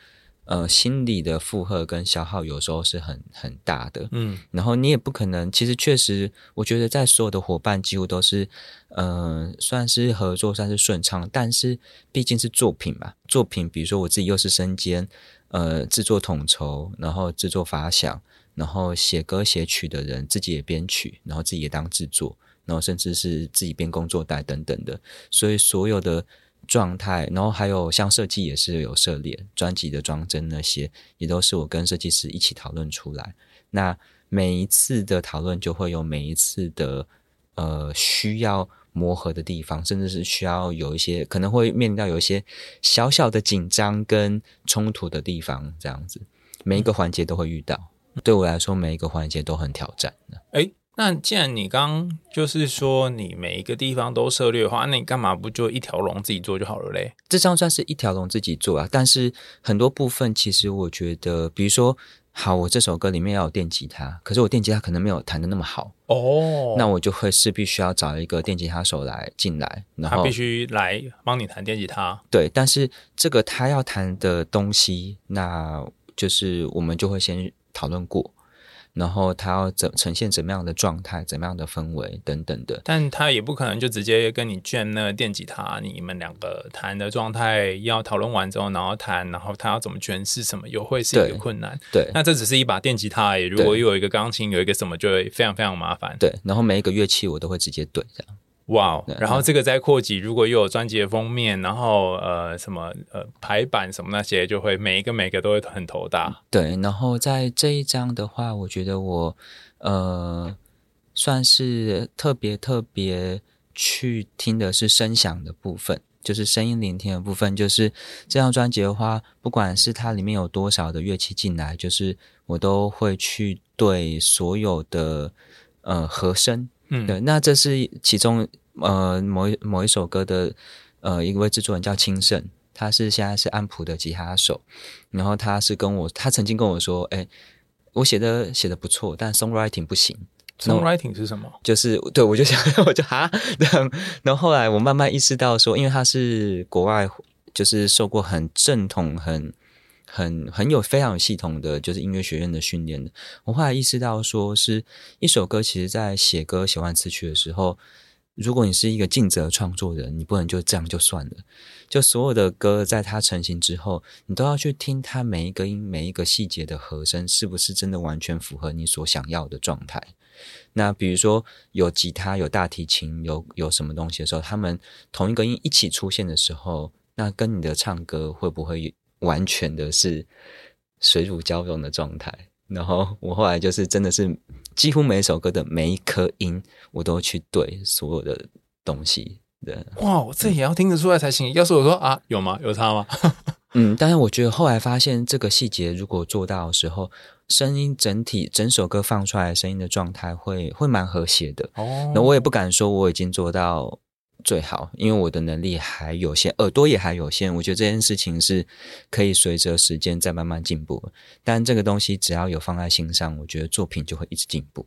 呃心理的负荷跟消耗有时候是很很大的。嗯，然后你也不可能，其实确实，我觉得在所有的伙伴几乎都是呃算是合作算是顺畅，但是毕竟是作品嘛，作品比如说我自己又是身兼。呃，制作统筹，然后制作发想，然后写歌写曲的人自己也编曲，然后自己也当制作，然后甚至是自己编工作带等等的，所以所有的状态，然后还有像设计也是有涉猎，专辑的装帧那些也都是我跟设计师一起讨论出来。那每一次的讨论就会有每一次的呃需要。磨合的地方，甚至是需要有一些可能会面临到有一些小小的紧张跟冲突的地方，这样子，每一个环节都会遇到。对我来说，每一个环节都很挑战的。诶，那既然你刚就是说你每一个地方都涉猎的话，那你干嘛不就一条龙自己做就好了嘞？这张算是一条龙自己做啊，但是很多部分其实我觉得，比如说。好，我这首歌里面要有电吉他，可是我电吉他可能没有弹的那么好哦，那我就会是必须要找一个电吉他手来进来，然后他必须来帮你弹电吉他。对，但是这个他要弹的东西，那就是我们就会先讨论过。然后他要怎呈现怎么样的状态，怎么样的氛围等等的，但他也不可能就直接跟你卷那个电吉他，你们两个弹的状态要讨论完之后，然后弹，然后他要怎么诠释什么，又会是一个困难。对，那这只是一把电吉他而已，如果又有一个钢琴，有一个什么，就会非常非常麻烦。对，然后每一个乐器我都会直接对这样。哇，wow, 然后这个再扩及，如果又有专辑的封面，然后呃什么呃排版什么那些，就会每一个每一个都会很头大。对，然后在这一张的话，我觉得我呃算是特别特别去听的是声响的部分，就是声音聆听的部分。就是这张专辑的话，不管是它里面有多少的乐器进来，就是我都会去对所有的呃和声，嗯，对。那这是其中呃某一某一首歌的呃一位制作人叫清盛，他是现在是安普的吉他手，然后他是跟我，他曾经跟我说，哎。我写的写的不错，但 songwriting 不行。songwriting 是什么？就是对我就想，[laughs] 我就哈这样。然后后来我慢慢意识到说，因为他是国外，就是受过很正统、很很很有非常有系统的，就是音乐学院的训练的。我后来意识到说，是一首歌，其实在写歌、写完词曲的时候。如果你是一个尽责创作人，你不能就这样就算了。就所有的歌，在它成型之后，你都要去听它每一个音、每一个细节的和声，是不是真的完全符合你所想要的状态？那比如说有吉他、有大提琴、有有什么东西的时候，他们同一个音一起出现的时候，那跟你的唱歌会不会完全的是水乳交融的状态？然后我后来就是真的是。几乎每一首歌的每一颗音，我都去对所有的东西。对，哇，这也要听得出来才行。要是我说啊，有吗？有差吗？[laughs] 嗯，但是我觉得后来发现，这个细节如果做到的时候，声音整体整首歌放出来声音的状态会会蛮和谐的。哦，那我也不敢说我已经做到。最好，因为我的能力还有限，耳朵也还有限。我觉得这件事情是可以随着时间再慢慢进步。但这个东西只要有放在心上，我觉得作品就会一直进步。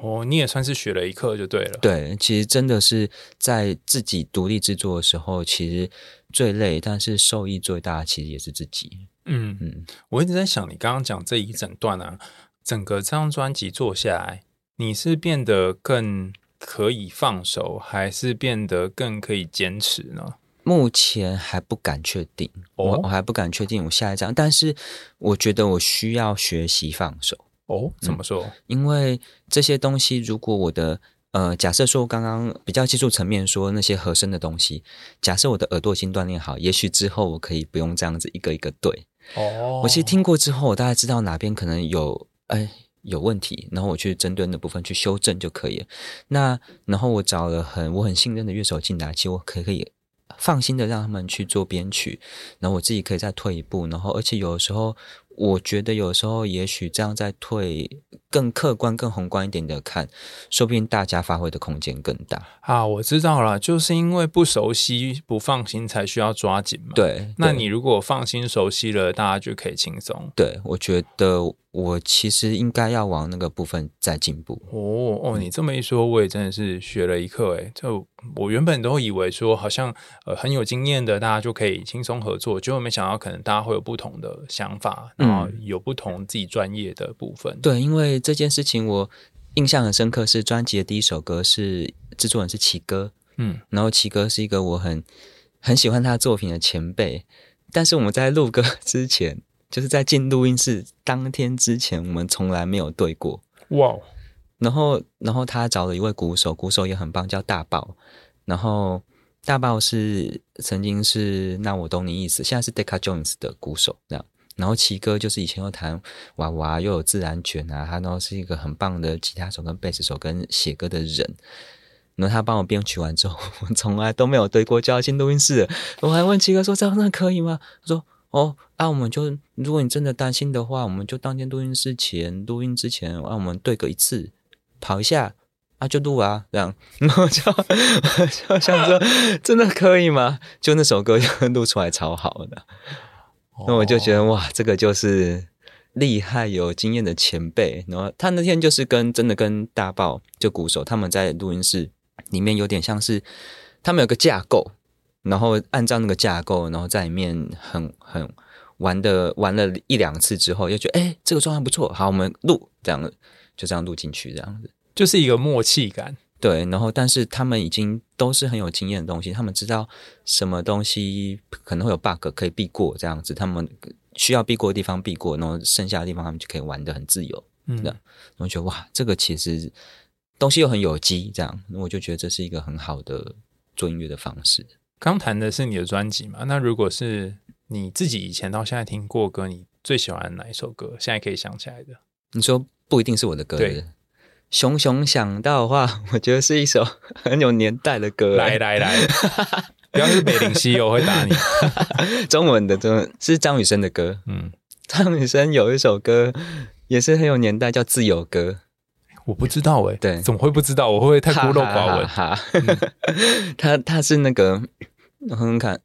哦，你也算是学了一课就对了。对，其实真的是在自己独立制作的时候，其实最累，但是受益最大，其实也是自己。嗯嗯，我一直在想，你刚刚讲这一整段啊，整个这张专辑做下来，你是变得更。可以放手，还是变得更可以坚持呢？目前还不敢确定，哦、我我还不敢确定我下一张，但是我觉得我需要学习放手。哦，怎么说？嗯、因为这些东西，如果我的呃，假设说刚刚比较技术层面说那些和声的东西，假设我的耳朵已经锻炼好，也许之后我可以不用这样子一个一个对。哦，我其实听过之后，我大概知道哪边可能有哎。有问题，然后我去针对那部分去修正就可以了。那然后我找了很我很信任的乐手进来，其实我可以可以放心的让他们去做编曲，然后我自己可以再退一步，然后而且有的时候。我觉得有时候也许这样再退更客观、更宏观一点的看，说不定大家发挥的空间更大啊！我知道了，就是因为不熟悉、不放心，才需要抓紧嘛。对，那你如果放心、熟悉了，大家就可以轻松。对，我觉得我其实应该要往那个部分再进步。哦哦，你这么一说，我也真的是学了一课诶，就我原本都以为说，好像呃很有经验的大家就可以轻松合作，结果没想到可能大家会有不同的想法。然后，有不同自己专业的部分。对，因为这件事情我印象很深刻，是专辑的第一首歌是制作人是奇哥，嗯，然后奇哥是一个我很很喜欢他作品的前辈，但是我们在录歌之前，就是在进录音室当天之前，我们从来没有对过。哇！然后，然后他找了一位鼓手，鼓手也很棒，叫大爆。然后大爆是曾经是那我懂你意思，现在是 Decca Jones 的鼓手，这样。然后奇哥就是以前又弹娃娃，又有自然卷啊，他然后是一个很棒的吉他手跟贝斯手跟写歌的人。然后他帮我编曲完之后，[laughs] 我从来都没有对过，就要进录音室。我还问奇哥说：“这样那可以吗？”他说：“哦，那、啊、我们就如果你真的担心的话，我们就当天录音之前录音之前，让、啊、我们对个一次，跑一下啊，就录啊，这样。[laughs] ”然后就 [laughs] 就想说：“真的可以吗？”就那首歌就录出来超好的。那我就觉得哇，这个就是厉害有经验的前辈。然后他那天就是跟真的跟大爆就鼓手他们在录音室里面有点像是他们有个架构，然后按照那个架构，然后在里面很很玩的玩了一两次之后，又觉得哎，这个状态不错，好，我们录这样就这样录进去，这样子就是一个默契感。对，然后但是他们已经都是很有经验的东西，他们知道什么东西可能会有 bug 可以避过这样子，他们需要避过的地方避过，然后剩下的地方他们就可以玩的很自由。嗯，然后觉得哇，这个其实东西又很有机，这样，我就觉得这是一个很好的做音乐的方式。刚谈的是你的专辑嘛？那如果是你自己以前到现在听过歌，你最喜欢哪一首歌？现在可以想起来的？你说不一定是我的歌，对。熊熊想到的话，我觉得是一首很有年代的歌。来来来，不要是北林西游，我会打你。[laughs] 中文的，中文是张雨生的歌。嗯，张雨生有一首歌也是很有年代，叫《自由歌》。我不知道哎、欸，对，怎么会不知道？我会不会太孤陋寡闻？哈，[laughs] 他他是那个。我哼哼看，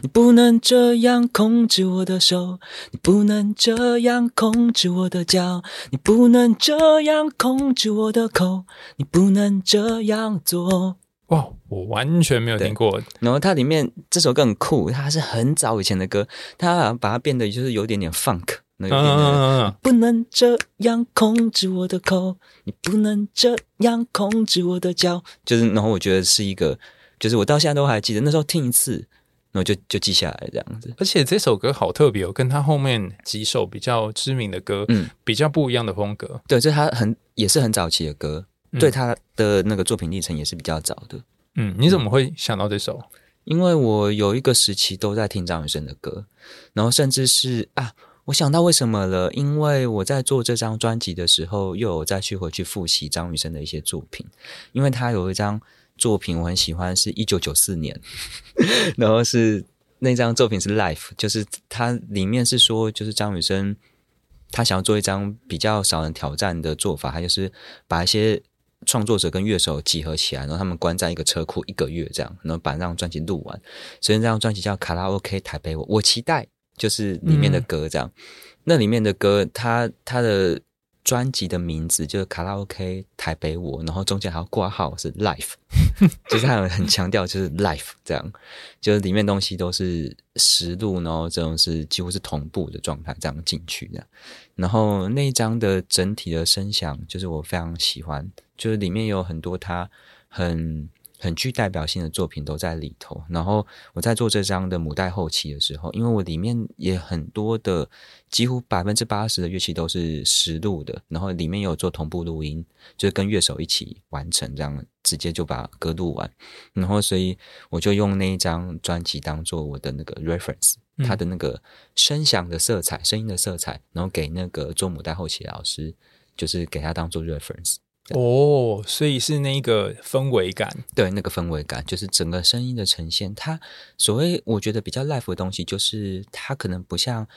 你不能这样控制我的手，你不能这样控制我的脚，你不能这样控制我的口，你不能这样做。哇，我完全没有听过。然后它里面这首歌很酷，它是很早以前的歌，它把它变得就是有点点 funk 那个变得。嗯，不能这样控制我的口，你不能这样控制我的脚，就是然后我觉得是一个。就是我到现在都还记得，那时候听一次，然后就就记下来这样子。而且这首歌好特别哦，跟他后面几首比较知名的歌，嗯，比较不一样的风格。对，这他很也是很早期的歌，嗯，对他的那个作品历程也是比较早的。嗯，你怎么会想到这首？因为我有一个时期都在听张雨生的歌，然后甚至是啊，我想到为什么了，因为我在做这张专辑的时候，又有再去回去复习张雨生的一些作品，因为他有一张。作品我很喜欢，是一九九四年，[laughs] 然后是那张作品是《Life》，就是它里面是说，就是张雨生他想要做一张比较少人挑战的做法，他就是把一些创作者跟乐手集合起来，然后他们关在一个车库一个月这样，然后把那张专辑录完。所以这张专辑叫《卡拉 OK 台北我》，我期待就是里面的歌这样，那里面的歌，他他的。专辑的名字就是卡拉 OK 台北我，然后中间还要挂号是 Life，[laughs] 就是他有很强调就是 Life 这样，就是里面东西都是实录，然后这种是几乎是同步的状态这样进去的。然后那一张的整体的声响就是我非常喜欢，就是里面有很多他很。很具代表性的作品都在里头。然后我在做这张的母带后期的时候，因为我里面也很多的，几乎百分之八十的乐器都是实录的，然后里面有做同步录音，就是跟乐手一起完成，这样直接就把歌录完。然后所以我就用那一张专辑当做我的那个 reference，它的那个声响的色彩、声音的色彩，然后给那个做母带后期的老师，就是给他当做 reference。哦，所以是那个氛围感，对，那个氛围感就是整个声音的呈现。它所谓我觉得比较 live 的东西，就是它可能不像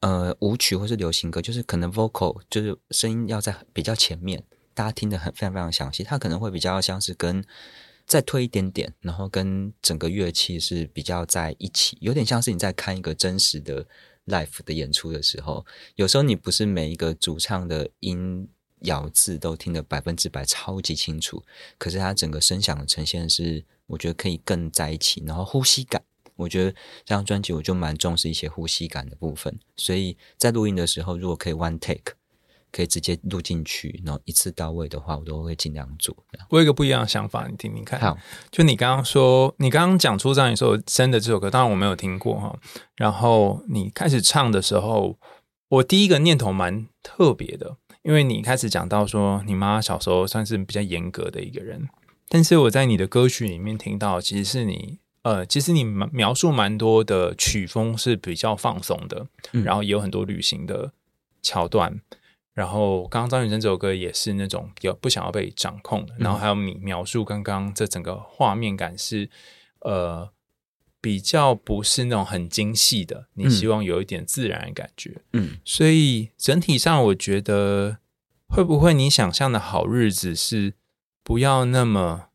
呃舞曲或是流行歌，就是可能 vocal 就是声音要在比较前面，大家听得很非常非常详细。它可能会比较像是跟再推一点点，然后跟整个乐器是比较在一起，有点像是你在看一个真实的 live 的演出的时候，有时候你不是每一个主唱的音。咬字都听得百分之百超级清楚，可是它整个声响的呈现是，我觉得可以更在一起。然后呼吸感，我觉得这张专辑我就蛮重视一些呼吸感的部分。所以在录音的时候，如果可以 one take，可以直接录进去，然后一次到位的话，我都会尽量做。我有一个不一样的想法，你听听看。好，就你刚刚说，你刚刚讲出张雨生的这首歌，当然我没有听过哈。然后你开始唱的时候，我第一个念头蛮特别的。因为你开始讲到说，你妈小时候算是比较严格的一个人，但是我在你的歌曲里面听到，其实是你呃，其实你描述蛮多的曲风是比较放松的，嗯、然后也有很多旅行的桥段，然后刚刚张雨生这首歌也是那种比较不想要被掌控的，然后还有你描述刚刚这整个画面感是呃。比较不是那种很精细的，你希望有一点自然的感觉，嗯，所以整体上我觉得会不会你想象的好日子是不要那么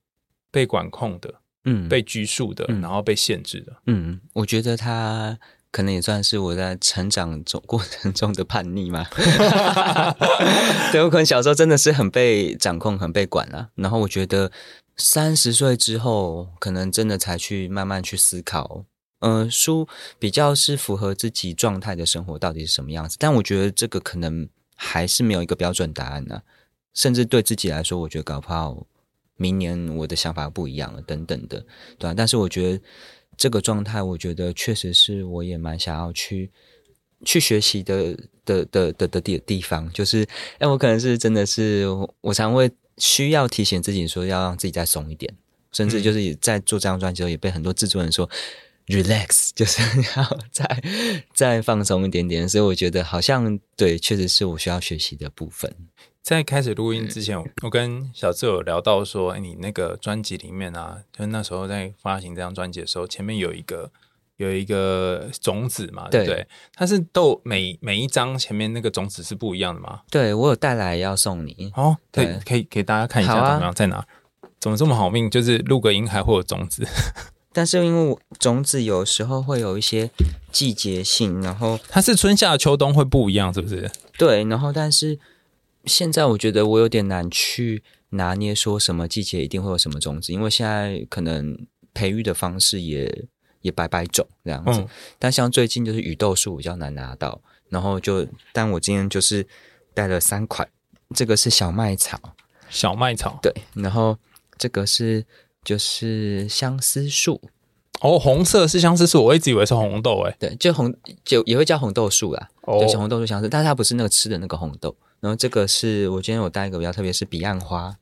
被管控的，嗯，被拘束的，嗯，然后被限制的，嗯，我觉得他可能也算是我在成长中过程中的叛逆嘛，[laughs] 对，我可能小时候真的是很被掌控，很被管啊，然后我觉得。三十岁之后，可能真的才去慢慢去思考，呃，书比较是符合自己状态的生活到底是什么样子。但我觉得这个可能还是没有一个标准答案呢、甚至对自己来说，我觉得搞不好明年我的想法不一样了，等等的，对吧、但是我觉得这个状态，我觉得确实是我也蛮想要去去学习的的的的的地地方。就是，哎，我可能是真的是我常会。需要提醒自己说，要让自己再松一点，甚至就是在做这张专辑的时候，也被很多制作人说、嗯、relax，[laughs] 就是要再再放松一点点。所以我觉得好像对，确实是我需要学习的部分。在开始录音之前，我跟小智有聊到说，欸、你那个专辑里面啊，就那时候在发行这张专辑的时候，前面有一个有一个种子嘛，对不对？它是都每每一张前面那个种子是不一样的吗？对，我有带来要送你哦，对，可以给大家看一下怎么样，在哪？怎么这么好命？就是录个音还会有种子。[laughs] 但是因为种子有时候会有一些季节性，然后它是春夏秋冬会不一样，是不是？对，然后但是现在我觉得我有点难去拿捏说什么季节一定会有什么种子，因为现在可能培育的方式也也百百种这样子。嗯、但像最近就是雨豆树比较难拿到，然后就但我今天就是带了三款，这个是小麦草，小麦草对，然后这个是。就是相思树哦，红色是相思树，我一直以为是红豆诶。对，就红就也会叫红豆树啦，哦、对，红豆树相思，但是它不是那个吃的那个红豆。然后这个是我今天有带一个比较特别，是彼岸花。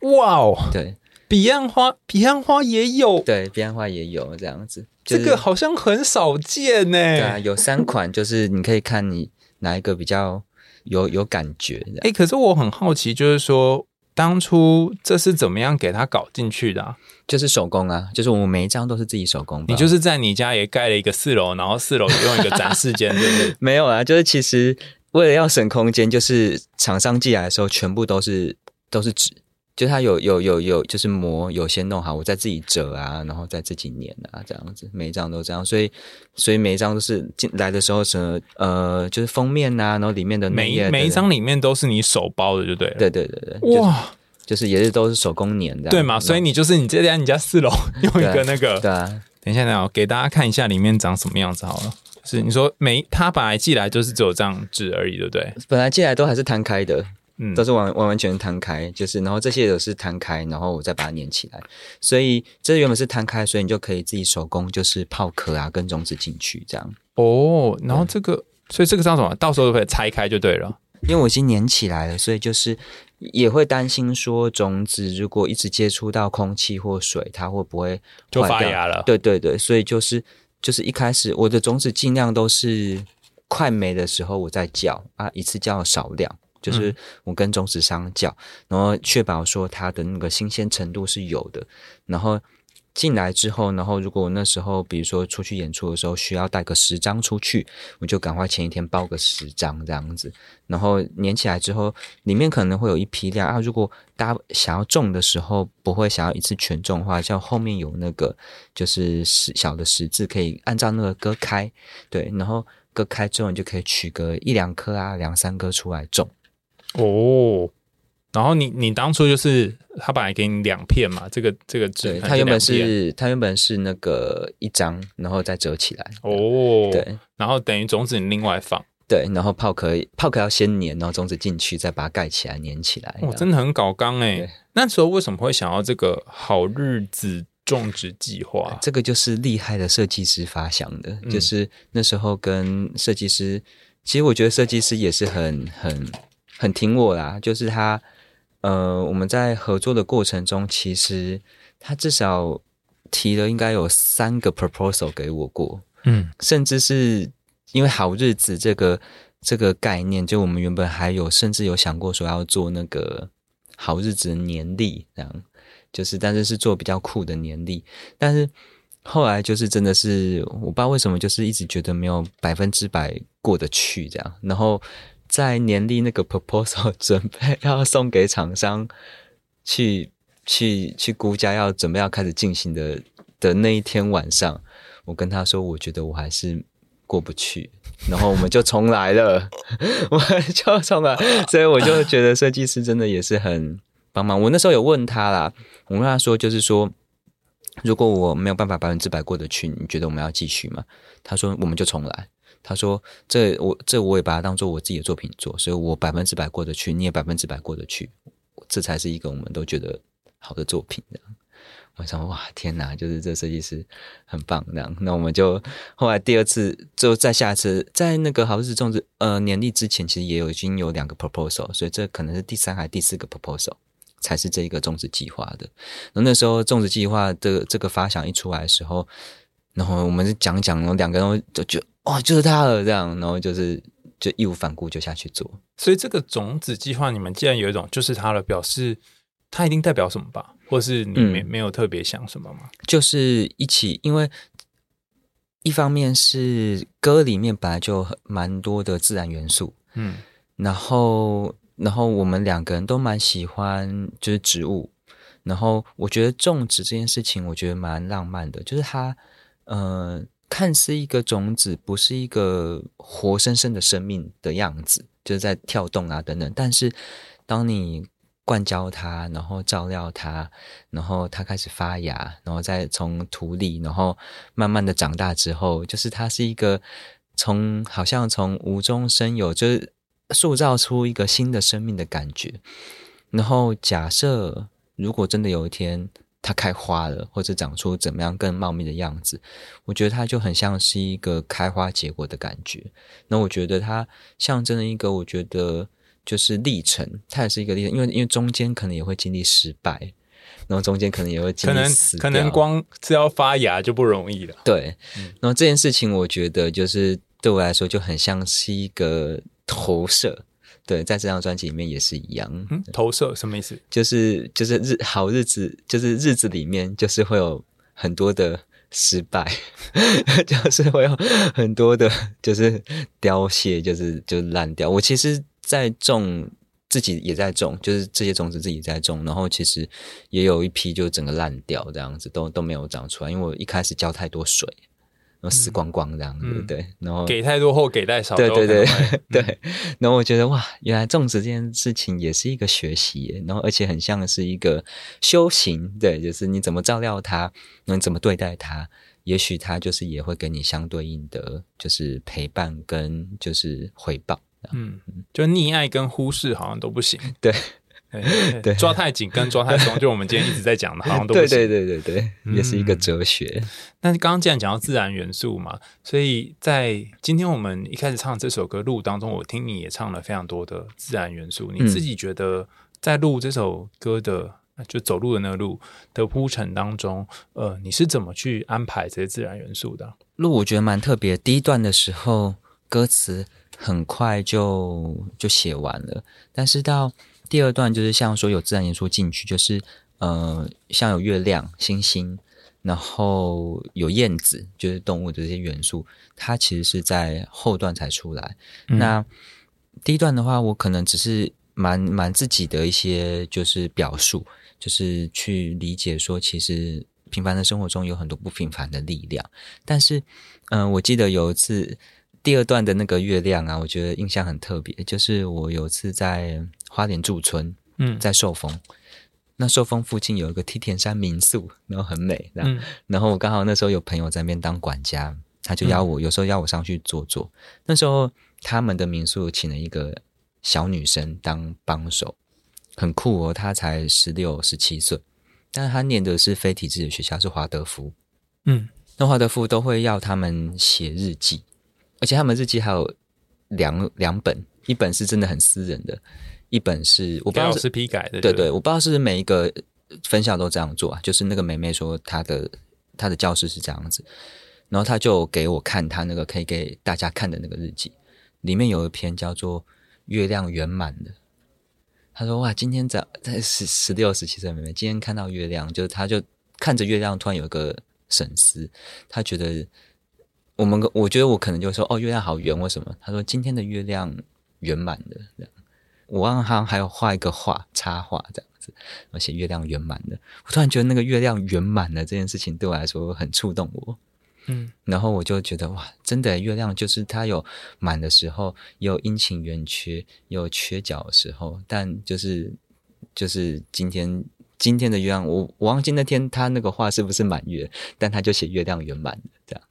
哇哦，对，彼岸花，彼岸花也有，对，彼岸花也有这样子，就是、这个好像很少见呢。对啊，有三款，就是你可以看你哪一个比较有有感觉。哎，可是我很好奇，就是说。当初这是怎么样给它搞进去的？啊？就是手工啊，就是我们每一张都是自己手工。你就是在你家也盖了一个四楼，然后四楼用一个展示间，[laughs] 对不对？没有啊，就是其实为了要省空间，就是厂商寄来的时候全部都是都是纸。就它有有有有，就是膜有先弄好，我再自己折啊，然后再自己粘啊，这样子，每一张都这样，所以所以每一张都是进来的时候什么呃，就是封面呐、啊，然后里面的每一每一张里面都是你手包的，就对了，对对对对，哇，就是也是都是手工粘的，对嘛？所以你就是你这家你家四楼 [laughs] 用一个那个，对啊，等一下，等下给大家看一下里面长什么样子好了。是你说每他本来寄来就是只有这样纸而已，对不对？本来寄来都还是摊开的。嗯，都是完完完全全摊开，就是然后这些也是摊开，然后我再把它粘起来。所以这原本是摊开，所以你就可以自己手工，就是泡壳啊，跟种子进去这样。哦，然后这个，所以这个叫什么？到时候都可以拆开就对了。因为我已经粘起来了，所以就是也会担心说种子如果一直接触到空气或水，它会不会就发芽了？对对对，所以就是就是一开始我的种子尽量都是快没的时候我再浇啊，一次浇少量。就是我跟种子商叫，然后确保说它的那个新鲜程度是有的。然后进来之后，然后如果我那时候比如说出去演出的时候需要带个十张出去，我就赶快前一天包个十张这样子。然后粘起来之后，里面可能会有一批量啊。如果大家想要种的时候不会想要一次全种的话，像后面有那个就是十小的十字，可以按照那个割开，对，然后割开之后你就可以取个一两颗啊，两三颗出来种。哦，然后你你当初就是他本来给你两片嘛，这个这个纸，它原本是它原本是那个一张，然后再折起来。哦，对，然后等于种子你另外放，对，然后泡壳泡壳要先粘，然后种子进去，再把它盖起来粘起来。哦，真的很搞刚哎。那时候为什么会想要这个好日子种植计划？这个就是厉害的设计师发想的，嗯、就是那时候跟设计师，其实我觉得设计师也是很很。很挺我啦，就是他，呃，我们在合作的过程中，其实他至少提了应该有三个 proposal 给我过，嗯，甚至是因为好日子这个这个概念，就我们原本还有甚至有想过说要做那个好日子的年历，这样，就是但是是做比较酷的年历，但是后来就是真的是我不知道为什么，就是一直觉得没有百分之百过得去这样，然后。在年历那个 proposal [laughs] 准备要送给厂商去去去估价，要准备要开始进行的的那一天晚上，我跟他说，我觉得我还是过不去，然后我们就重来了，[laughs] 我就重来，所以我就觉得设计师真的也是很帮忙。我那时候有问他啦，我跟他说，就是说，如果我没有办法百分之百过得去，你觉得我们要继续吗？他说，我们就重来。他说：“这我这我也把它当做我自己的作品做，所以我百分之百过得去，你也百分之百过得去，这才是一个我们都觉得好的作品。”这样，我想哇，天哪，就是这设计师很棒。这样，那我们就后来第二次，就再下一次，在那个好日子种植呃年历之前，其实也有已经有两个 proposal，所以这可能是第三还是第四个 proposal 才是这一个种植计划的。那那时候种植计划的这个发想一出来的时候，然后我们就讲讲，然后两个人就就。哇，就是他了，这样，然后就是就义无反顾就下去做。所以这个种子计划，你们既然有一种就是他了表示，他一定代表什么吧？或是你没、嗯、没有特别想什么吗？就是一起，因为一方面是歌里面本来就蛮多的自然元素，嗯，然后然后我们两个人都蛮喜欢就是植物，然后我觉得种植这件事情，我觉得蛮浪漫的，就是它，呃。看似一个种子，不是一个活生生的生命的样子，就是在跳动啊等等。但是，当你灌浇它，然后照料它，然后它开始发芽，然后再从土里，然后慢慢的长大之后，就是它是一个从好像从无中生有，就是塑造出一个新的生命的感觉。然后，假设如果真的有一天，它开花了，或者长出怎么样更茂密的样子，我觉得它就很像是一个开花结果的感觉。那我觉得它象征了一个，我觉得就是历程，它也是一个历程，因为因为中间可能也会经历失败，然后中间可能也会经历死，可能可能光是要发芽就不容易了。对，然后这件事情我觉得就是对我来说就很像是一个投射。对，在这张专辑里面也是一样。嗯，投射什么意思？就是就是日好日子，就是日子里面就是会有很多的失败，[laughs] 就是会有很多的，就是凋谢，就是就烂掉。我其实，在种自己也在种，就是这些种子自己在种，然后其实也有一批就整个烂掉，这样子都都没有长出来，因为我一开始浇太多水。死光光这样子，嗯、对，然后给太多或给太少，对对对 [laughs] 对。然后我觉得哇，原来种植这件事情也是一个学习耶，然后而且很像是一个修行，对，就是你怎么照料它，你怎么对待它，也许它就是也会给你相对应的，就是陪伴跟就是回报。嗯，就溺爱跟忽视好像都不行，对。[laughs] 对，抓太紧跟抓太松，就我们今天一直在讲的，好像都。[laughs] 对对对对对，也是一个哲学。嗯、但是刚刚既然讲到自然元素嘛，所以在今天我们一开始唱这首歌录当中，我听你也唱了非常多的自然元素。你自己觉得在录这首歌的，就走路的那个路的铺陈当中，呃，你是怎么去安排这些自然元素的？路我觉得蛮特别，第一段的时候歌词很快就就写完了，但是到第二段就是像说有自然元素进去，就是呃，像有月亮、星星，然后有燕子，就是动物的这些元素，它其实是在后段才出来。嗯、那第一段的话，我可能只是蛮蛮自己的一些就是表述，就是去理解说，其实平凡的生活中有很多不平凡的力量。但是，嗯、呃，我记得有一次。第二段的那个月亮啊，我觉得印象很特别。就是我有一次在花莲驻村，嗯，在寿丰，那寿丰附近有一个梯田山民宿，然后很美，嗯，然后我刚好那时候有朋友在那边当管家，他就邀我，有时候邀我上去坐坐。那时候他们的民宿请了一个小女生当帮手，很酷哦，她才十六、十七岁，但是她念的是非体制的学校，是华德福，嗯，那华德福都会要他们写日记。而且他们日记还有两两本，一本是真的很私人的，一本是我不知道是批改的。对对，我不知道是每一个分校都这样做啊。就是那个妹妹说她的她的教室是这样子，然后她就给我看她那个可以给大家看的那个日记，里面有一篇叫做《月亮圆满》的。她说：“哇，今天早在十十六十七岁妹妹今天看到月亮，就是她就看着月亮，突然有一个省思，她觉得。”我们我觉得我可能就说哦，月亮好圆，为什么？他说今天的月亮圆满的。我忘了他还有画一个画插画这样子，而且月亮圆满的。我突然觉得那个月亮圆满的这件事情对我来说很触动我。嗯，然后我就觉得哇，真的月亮就是它有满的时候，也有阴晴圆缺，有缺角的时候。但就是就是今天今天的月亮，我我忘记那天他那个画是不是满月，但他就写月亮圆满的这样。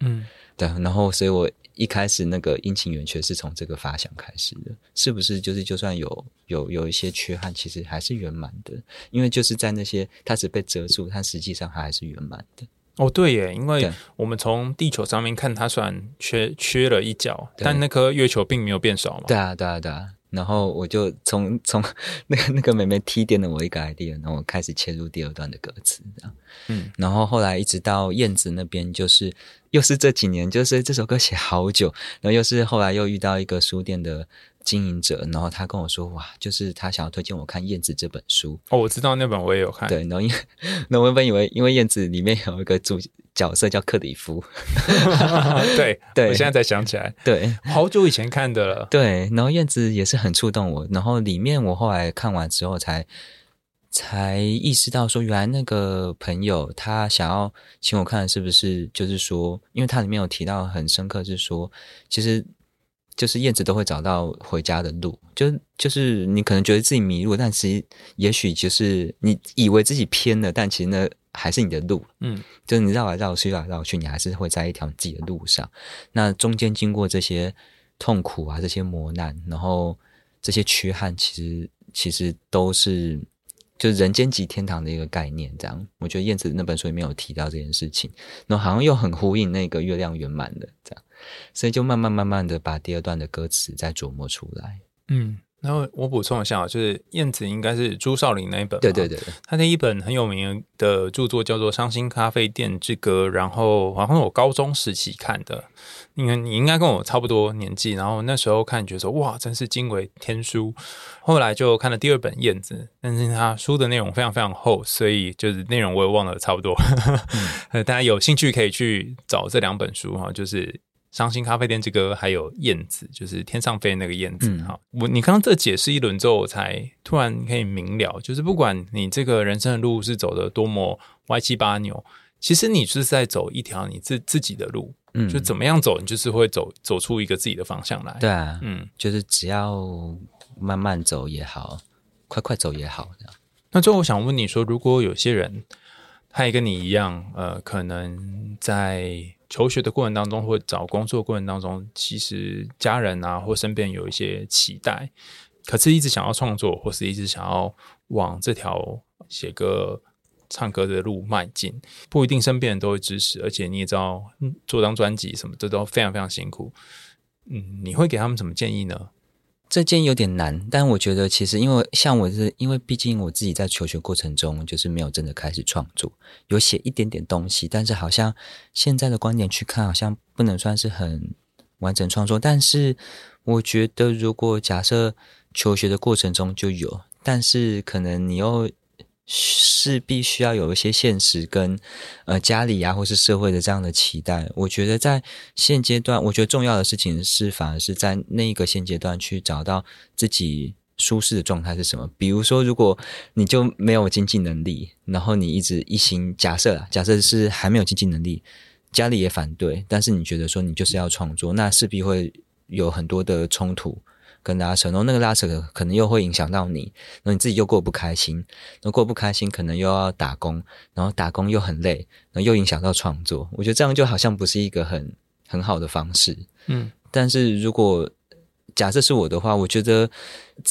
嗯，对，然后所以我一开始那个阴晴圆缺是从这个发想开始的，是不是？就是就算有有有一些缺憾，其实还是圆满的，因为就是在那些它只被遮住，但实际上它还是圆满的。哦，对耶，因为我们从地球上面看，它虽然缺缺了一角，但那颗月球并没有变少嘛。对啊，对啊，对啊。然后我就从 [laughs] 从那个那个妹妹提点了我一个 idea，然后我开始切入第二段的歌词，这样。嗯，然后后来一直到燕子那边，就是又是这几年，就是这首歌写好久，然后又是后来又遇到一个书店的经营者，然后他跟我说，哇，就是他想要推荐我看《燕子》这本书。哦，我知道那本我也有看。对，然后因为 [laughs] 那我原本以为，因为《燕子》里面有一个主角色叫克里夫。[laughs] 对 [laughs] 对，我现在才想起来，对，好久以前看的了。对，然后《燕子》也是很触动我，然后里面我后来看完之后才。才意识到说，原来那个朋友他想要请我看，是不是就是说，因为他里面有提到很深刻，是说，其实就是燕子都会找到回家的路，就就是你可能觉得自己迷路，但其实也许就是你以为自己偏了，但其实呢还是你的路，嗯，就是你绕来绕去，绕来绕去，你还是会在一条自己的路上。那中间经过这些痛苦啊，这些磨难，然后这些缺憾，其实其实都是。就是人间即天堂的一个概念，这样，我觉得燕子那本书里面有提到这件事情，那好像又很呼应那个月亮圆满的这样，所以就慢慢慢慢的把第二段的歌词再琢磨出来。嗯，然后我补充一下，就是燕子应该是朱少林那一本，对对对，他那一本很有名的著作叫做《伤心咖啡店之歌》，然后好像我高中时期看的。因为你应该跟我差不多年纪，然后那时候看觉得说哇，真是惊为天书。后来就看了第二本《燕子》，但是他书的内容非常非常厚，所以就是内容我也忘了差不多。[laughs] 嗯、大家有兴趣可以去找这两本书哈，就是《伤心咖啡店之歌》还有《燕子》，就是天上飞那个燕子。哈、嗯，我你刚刚这解释一轮之后，我才突然可以明了，就是不管你这个人生的路是走的多么歪七八扭，其实你是在走一条你自自己的路。嗯，就怎么样走，你就是会走走出一个自己的方向来。对啊，嗯，就是只要慢慢走也好，快快走也好。这样。那最后我想问你说，如果有些人他也跟你一样，呃，可能在求学的过程当中或找工作过程当中，其实家人啊或身边有一些期待，可是一直想要创作，或是一直想要往这条写歌。唱歌的路迈进，不一定身边人都会支持，而且你也知道，做张专辑什么这都非常非常辛苦。嗯，你会给他们什么建议呢？这件有点难，但我觉得其实因为像我是因为毕竟我自己在求学过程中就是没有真的开始创作，有写一点点东西，但是好像现在的观点去看，好像不能算是很完整创作。但是我觉得，如果假设求学的过程中就有，但是可能你又。势必须要有一些现实跟呃家里啊，或是社会的这样的期待。我觉得在现阶段，我觉得重要的事情是，反而是在那一个现阶段去找到自己舒适的状态是什么。比如说，如果你就没有经济能力，然后你一直一心假设啦，假设是还没有经济能力，家里也反对，但是你觉得说你就是要创作，那势必会有很多的冲突。跟拉扯，然后那个拉扯可能又会影响到你，然后你自己又过不开心，然后过不开心，可能又要打工，然后打工又很累，然后又影响到创作。我觉得这样就好像不是一个很很好的方式。嗯，但是如果假设是我的话，我觉得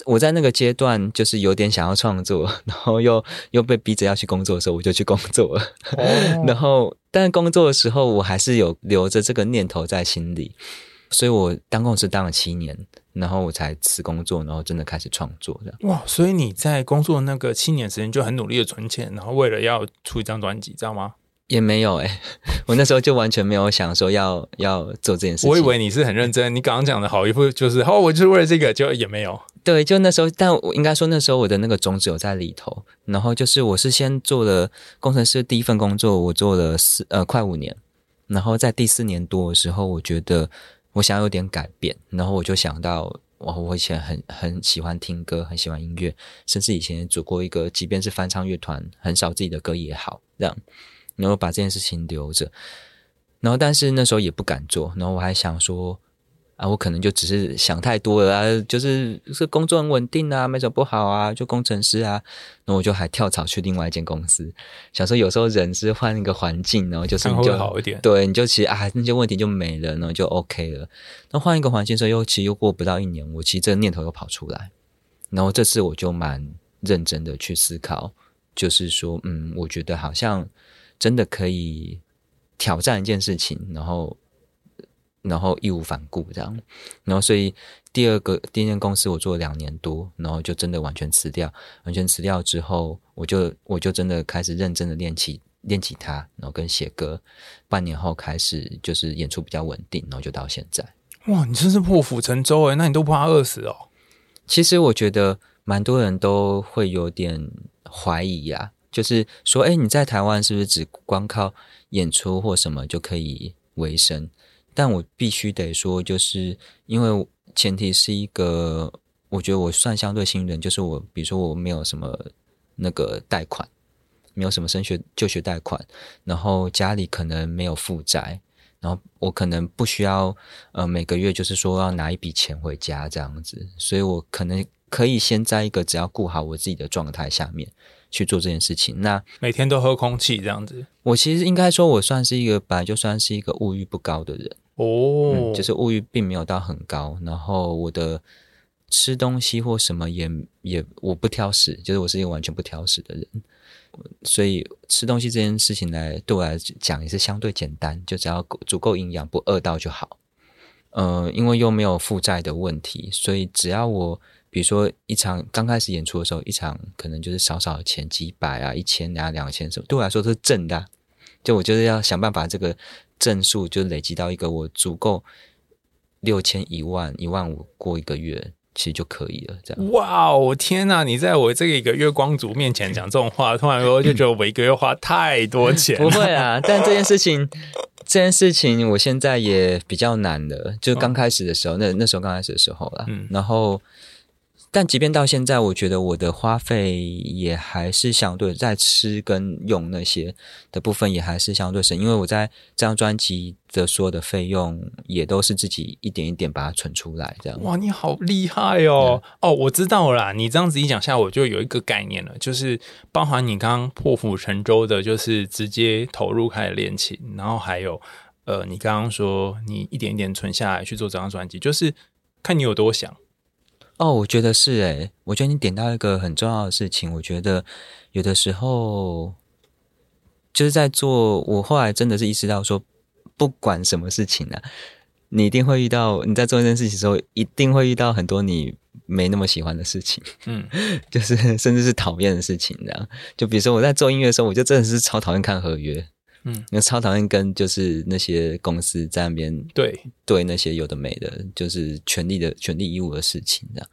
我在那个阶段就是有点想要创作，然后又又被逼着要去工作的时候，我就去工作了。哦、[laughs] 然后，但工作的时候，我还是有留着这个念头在心里。所以我当公司当了七年，然后我才辞工作，然后真的开始创作这样。哇！所以你在工作那个七年时间就很努力的存钱，然后为了要出一张专辑，知道吗？也没有哎、欸，[laughs] 我那时候就完全没有想说要要做这件事情。我以为你是很认真，你刚刚讲的好一副就是哦，我就是为了这个，就也没有。对，就那时候，但我应该说那时候我的那个种子有在里头。然后就是我是先做了工程师第一份工作，我做了四呃快五年，然后在第四年多的时候，我觉得。我想有点改变，然后我就想到，我我以前很很喜欢听歌，很喜欢音乐，甚至以前组过一个，即便是翻唱乐团，很少自己的歌也好，这样，然后把这件事情留着，然后但是那时候也不敢做，然后我还想说。啊，我可能就只是想太多了啊，就是是工作很稳定啊，没什么不好啊，就工程师啊，那我就还跳槽去另外一间公司，想说有时候人是换一个环境，然后就是你就好一点，对，你就其实啊那些问题就没了，然后就 OK 了。那换一个环境的时候，又其实又过不到一年，我其实这个念头又跑出来，然后这次我就蛮认真的去思考，就是说，嗯，我觉得好像真的可以挑战一件事情，然后。然后义无反顾这样，然后所以第二个第一间公司我做了两年多，然后就真的完全辞掉，完全辞掉之后，我就我就真的开始认真的练起练吉他，然后跟写歌，半年后开始就是演出比较稳定，然后就到现在。哇，你真是破釜沉舟诶，那你都不怕饿死哦？其实我觉得蛮多人都会有点怀疑呀、啊，就是说，哎，你在台湾是不是只光靠演出或什么就可以维生？但我必须得说，就是因为前提是一个，我觉得我算相对幸运，就是我比如说我没有什么那个贷款，没有什么升学就学贷款，然后家里可能没有负债，然后我可能不需要呃每个月就是说要拿一笔钱回家这样子，所以我可能可以先在一个只要顾好我自己的状态下面去做这件事情。那每天都喝空气这样子，我其实应该说，我算是一个本来就算是一个物欲不高的人。哦、嗯，就是物欲并没有到很高，然后我的吃东西或什么也也我不挑食，就是我是一个完全不挑食的人，所以吃东西这件事情来对我来讲也是相对简单，就只要足够营养，不饿到就好。呃，因为又没有负债的问题，所以只要我比如说一场刚开始演出的时候，一场可能就是少少的钱，几百啊、一千啊、两千什么，对我来说都是正的啊。就我就是要想办法这个。正数就累积到一个我足够六千一万一万五过一个月，其实就可以了。这样哇哦天哪！你在我这个一个月光族面前讲这种话，突然说就觉得我一个月花太多钱。不会啊，但这件事情，这件事情我现在也比较难的。就刚开始的时候，那那时候刚开始的时候啦，嗯，然后。但即便到现在，我觉得我的花费也还是相对在吃跟用那些的部分也还是相对省，因为我在这张专辑的所有的费用也都是自己一点一点把它存出来，这样。哇，你好厉害哦！嗯、哦，我知道了啦，你这样子一讲下，我就有一个概念了，就是包含你刚刚破釜沉舟的，就是直接投入开始练琴，然后还有呃，你刚刚说你一点一点存下来去做这张专辑，就是看你有多想。哦，我觉得是诶，我觉得你点到一个很重要的事情。我觉得有的时候就是在做，我后来真的是意识到说，不管什么事情呢、啊，你一定会遇到，你在做一件事情的时候，一定会遇到很多你没那么喜欢的事情，嗯，[laughs] 就是甚至是讨厌的事情这样。就比如说我在做音乐的时候，我就真的是超讨厌看合约。嗯，那超讨厌跟就是那些公司在那边对对那些有的没的，就是权利的权利义务的事情这样。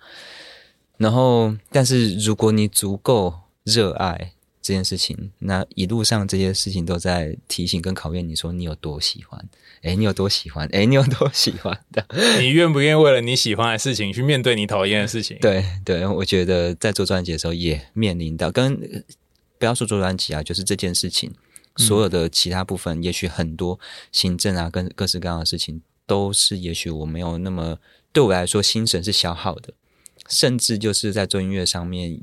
然后，但是如果你足够热爱这件事情，那一路上这些事情都在提醒跟考验你说你有多喜欢。诶，你有多喜欢？诶，你有多喜欢 [laughs] 的？你愿不愿意为了你喜欢的事情去面对你讨厌的事情？对对，我觉得在做专辑的时候也面临到跟不要说做专辑啊，就是这件事情。所有的其他部分，也许很多行政啊，跟各式各样的事情，都是也许我没有那么对我来说，心神是消耗的，甚至就是在做音乐上面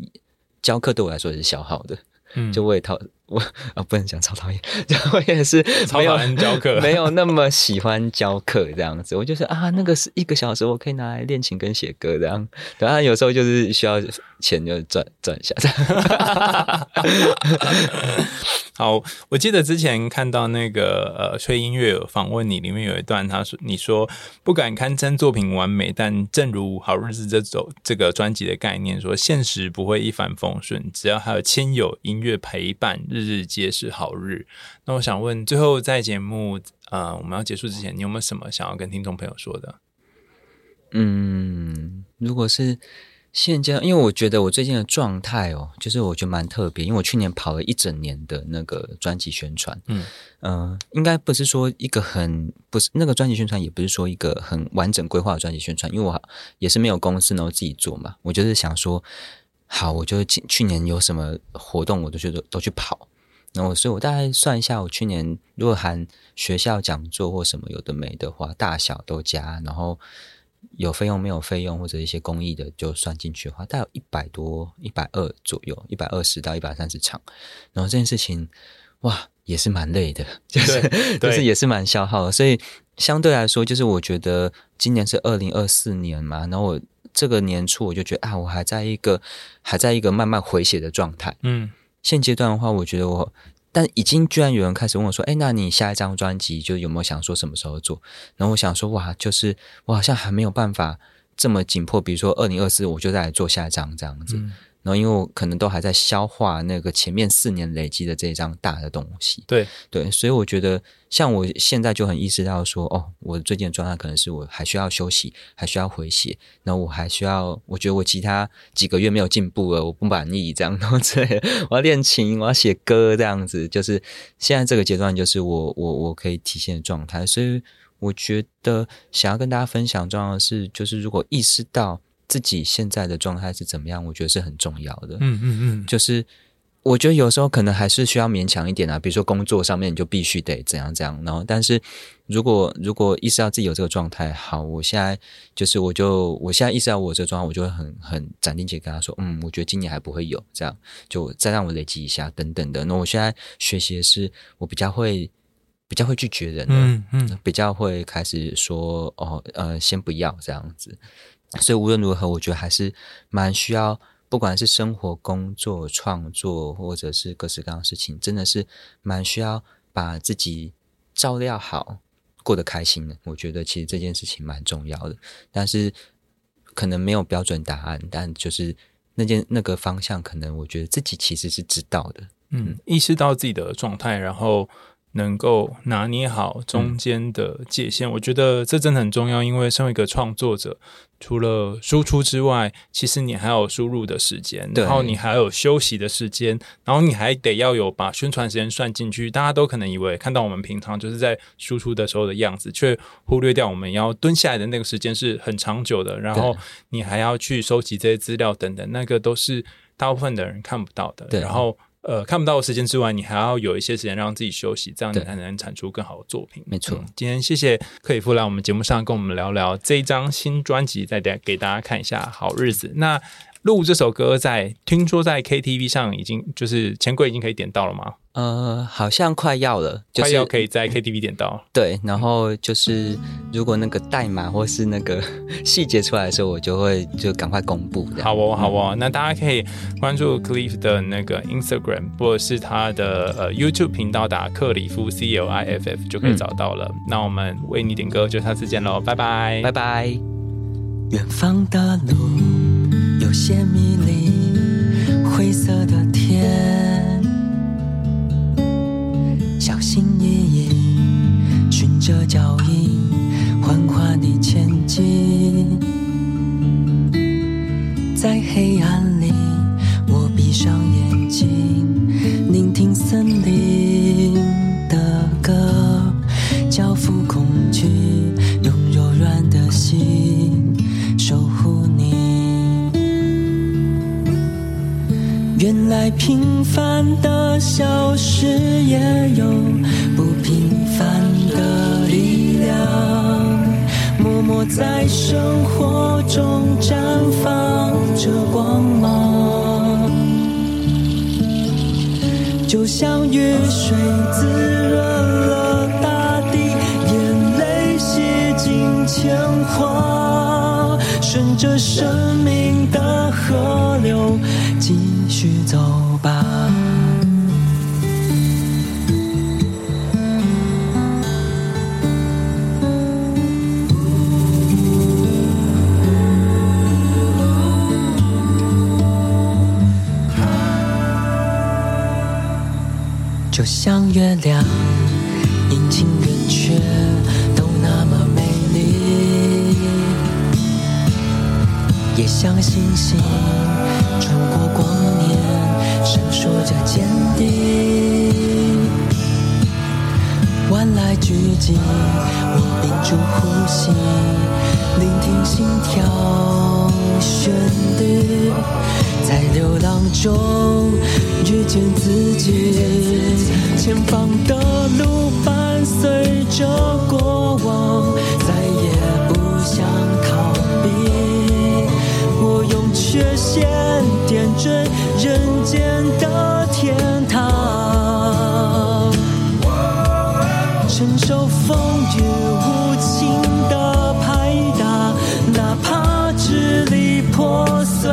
教课，对我来说也是消耗的。嗯，就我也讨我 [laughs] 啊，不能讲超讨厌，就我也是超讨厌教课，没有那么喜欢教课这样子。我就是啊，那个是一个小时，我可以拿来练琴跟写歌这样。当然有时候就是需要钱就赚赚一下。[laughs] 好，我记得之前看到那个呃，吹音乐访问你，里面有一段，他说你说不敢堪称作品完美，但正如好日子这首这个专辑的概念说，现实不会一帆风顺，只要还有亲友音乐陪伴，日日皆是好日。那我想问，最后在节目呃我们要结束之前，你有没有什么想要跟听众朋友说的？嗯，如果是。现阶段，因为我觉得我最近的状态哦，就是我觉得蛮特别，因为我去年跑了一整年的那个专辑宣传，嗯应该不是说一个很不是那个专辑宣传，也不是说一个很完整规划的专辑宣传，因为我也是没有公司，然后自己做嘛，我就是想说，好，我就去年有什么活动，我都觉得都去跑，然后所以我大概算一下，我去年如果含学校讲座或什么有的没的话，大小都加，然后。有费用没有费用或者一些公益的就算进去的话，大概有一百多、一百二左右，一百二十到一百三十场。然后这件事情，哇，也是蛮累的，[laughs] 就是就是也是蛮消耗的。所以相对来说，就是我觉得今年是二零二四年嘛，然后我这个年初我就觉得啊，我还在一个还在一个慢慢回血的状态。嗯，现阶段的话，我觉得我。但已经居然有人开始问我说：“哎，那你下一张专辑就有没有想说什么时候做？”然后我想说：“哇，就是我好像还没有办法这么紧迫，比如说二零二四我就再来做下一张这样子。”然后，因为我可能都还在消化那个前面四年累积的这一张大的东西，对对，所以我觉得像我现在就很意识到说，哦，我最近的状态可能是我还需要休息，还需要回血，然后我还需要，我觉得我其他几个月没有进步了，我不满意这样，然后之类的，我要练琴，我要写歌这样子，就是现在这个阶段就是我我我可以体现的状态，所以我觉得想要跟大家分享重要的是，就是如果意识到。自己现在的状态是怎么样？我觉得是很重要的。嗯嗯嗯，就是我觉得有时候可能还是需要勉强一点啊。比如说工作上面，你就必须得怎样怎样。然后，但是如果如果意识到自己有这个状态，好，我现在就是我就我现在意识到我这个状态，我就会很很斩钉截铁跟他说，嗯，我觉得今年还不会有这样，就再让我累积一下等等的。那我现在学习的是，我比较会比较会拒绝人的，嗯嗯，比较会开始说哦呃，先不要这样子。所以无论如何，我觉得还是蛮需要，不管是生活、工作、创作，或者是各式各样的事情，真的是蛮需要把自己照料好，过得开心的。我觉得其实这件事情蛮重要的，但是可能没有标准答案，但就是那件那个方向，可能我觉得自己其实是知道的。嗯，意识到自己的状态，然后。能够拿捏好中间的界限，嗯，我觉得这真的很重要。因为身为一个创作者，除了输出之外，其实你还有输入的时间，然后你还有休息的时间，然后你还得要有把宣传时间算进去。大家都可能以为看到我们平常就是在输出的时候的样子，却忽略掉我们要蹲下来的那个时间是很长久的。然后你还要去收集这些资料等等，那个都是大部分的人看不到的。然后。呃，看不到的时间之外，你还要有一些时间让自己休息，这样你才能产出更好的作品。没错、嗯，今天谢谢克里夫来我们节目上跟我们聊聊这一张新专辑，再给给大家看一下《好日子》。那录这首歌在听说在 KTV 上已经就是钱柜已经可以点到了吗？呃，好像快要了，就是、快要可以在 KTV 点到。对，然后就是如果那个代码或是那个 [laughs] 细节出来的时候，我就会就赶快公布。好哦，好哦，那大家可以关注 Cliff 的那个 Instagram 或者是他的呃 YouTube 频道，打克里夫 C L I F F 就可以找到了。嗯、那我们为你点歌，就下次见喽，拜拜，拜拜。远方的路有些迷离，灰色的天。小心翼翼，循着脚印，缓缓地前进。在黑暗里，我闭上眼睛，聆听森林原来平凡的小事也有不平凡的力量，默默在生活中绽放着光芒，就像雨水滋润了大地，眼泪洗净铅华，顺着生命的河流继续走吧。就像月亮，阴晴圆缺都那么美丽，也像星星穿过光，着坚定。万籁俱寂，我屏住呼吸，聆听心跳旋律，在流浪中遇见自己。前方的路伴随着过往，再也不想逃避。我用缺陷点缀人间的受风雨无情的拍打哪怕支离破碎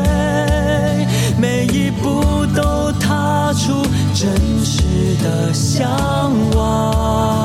每一步都踏出真实的向往。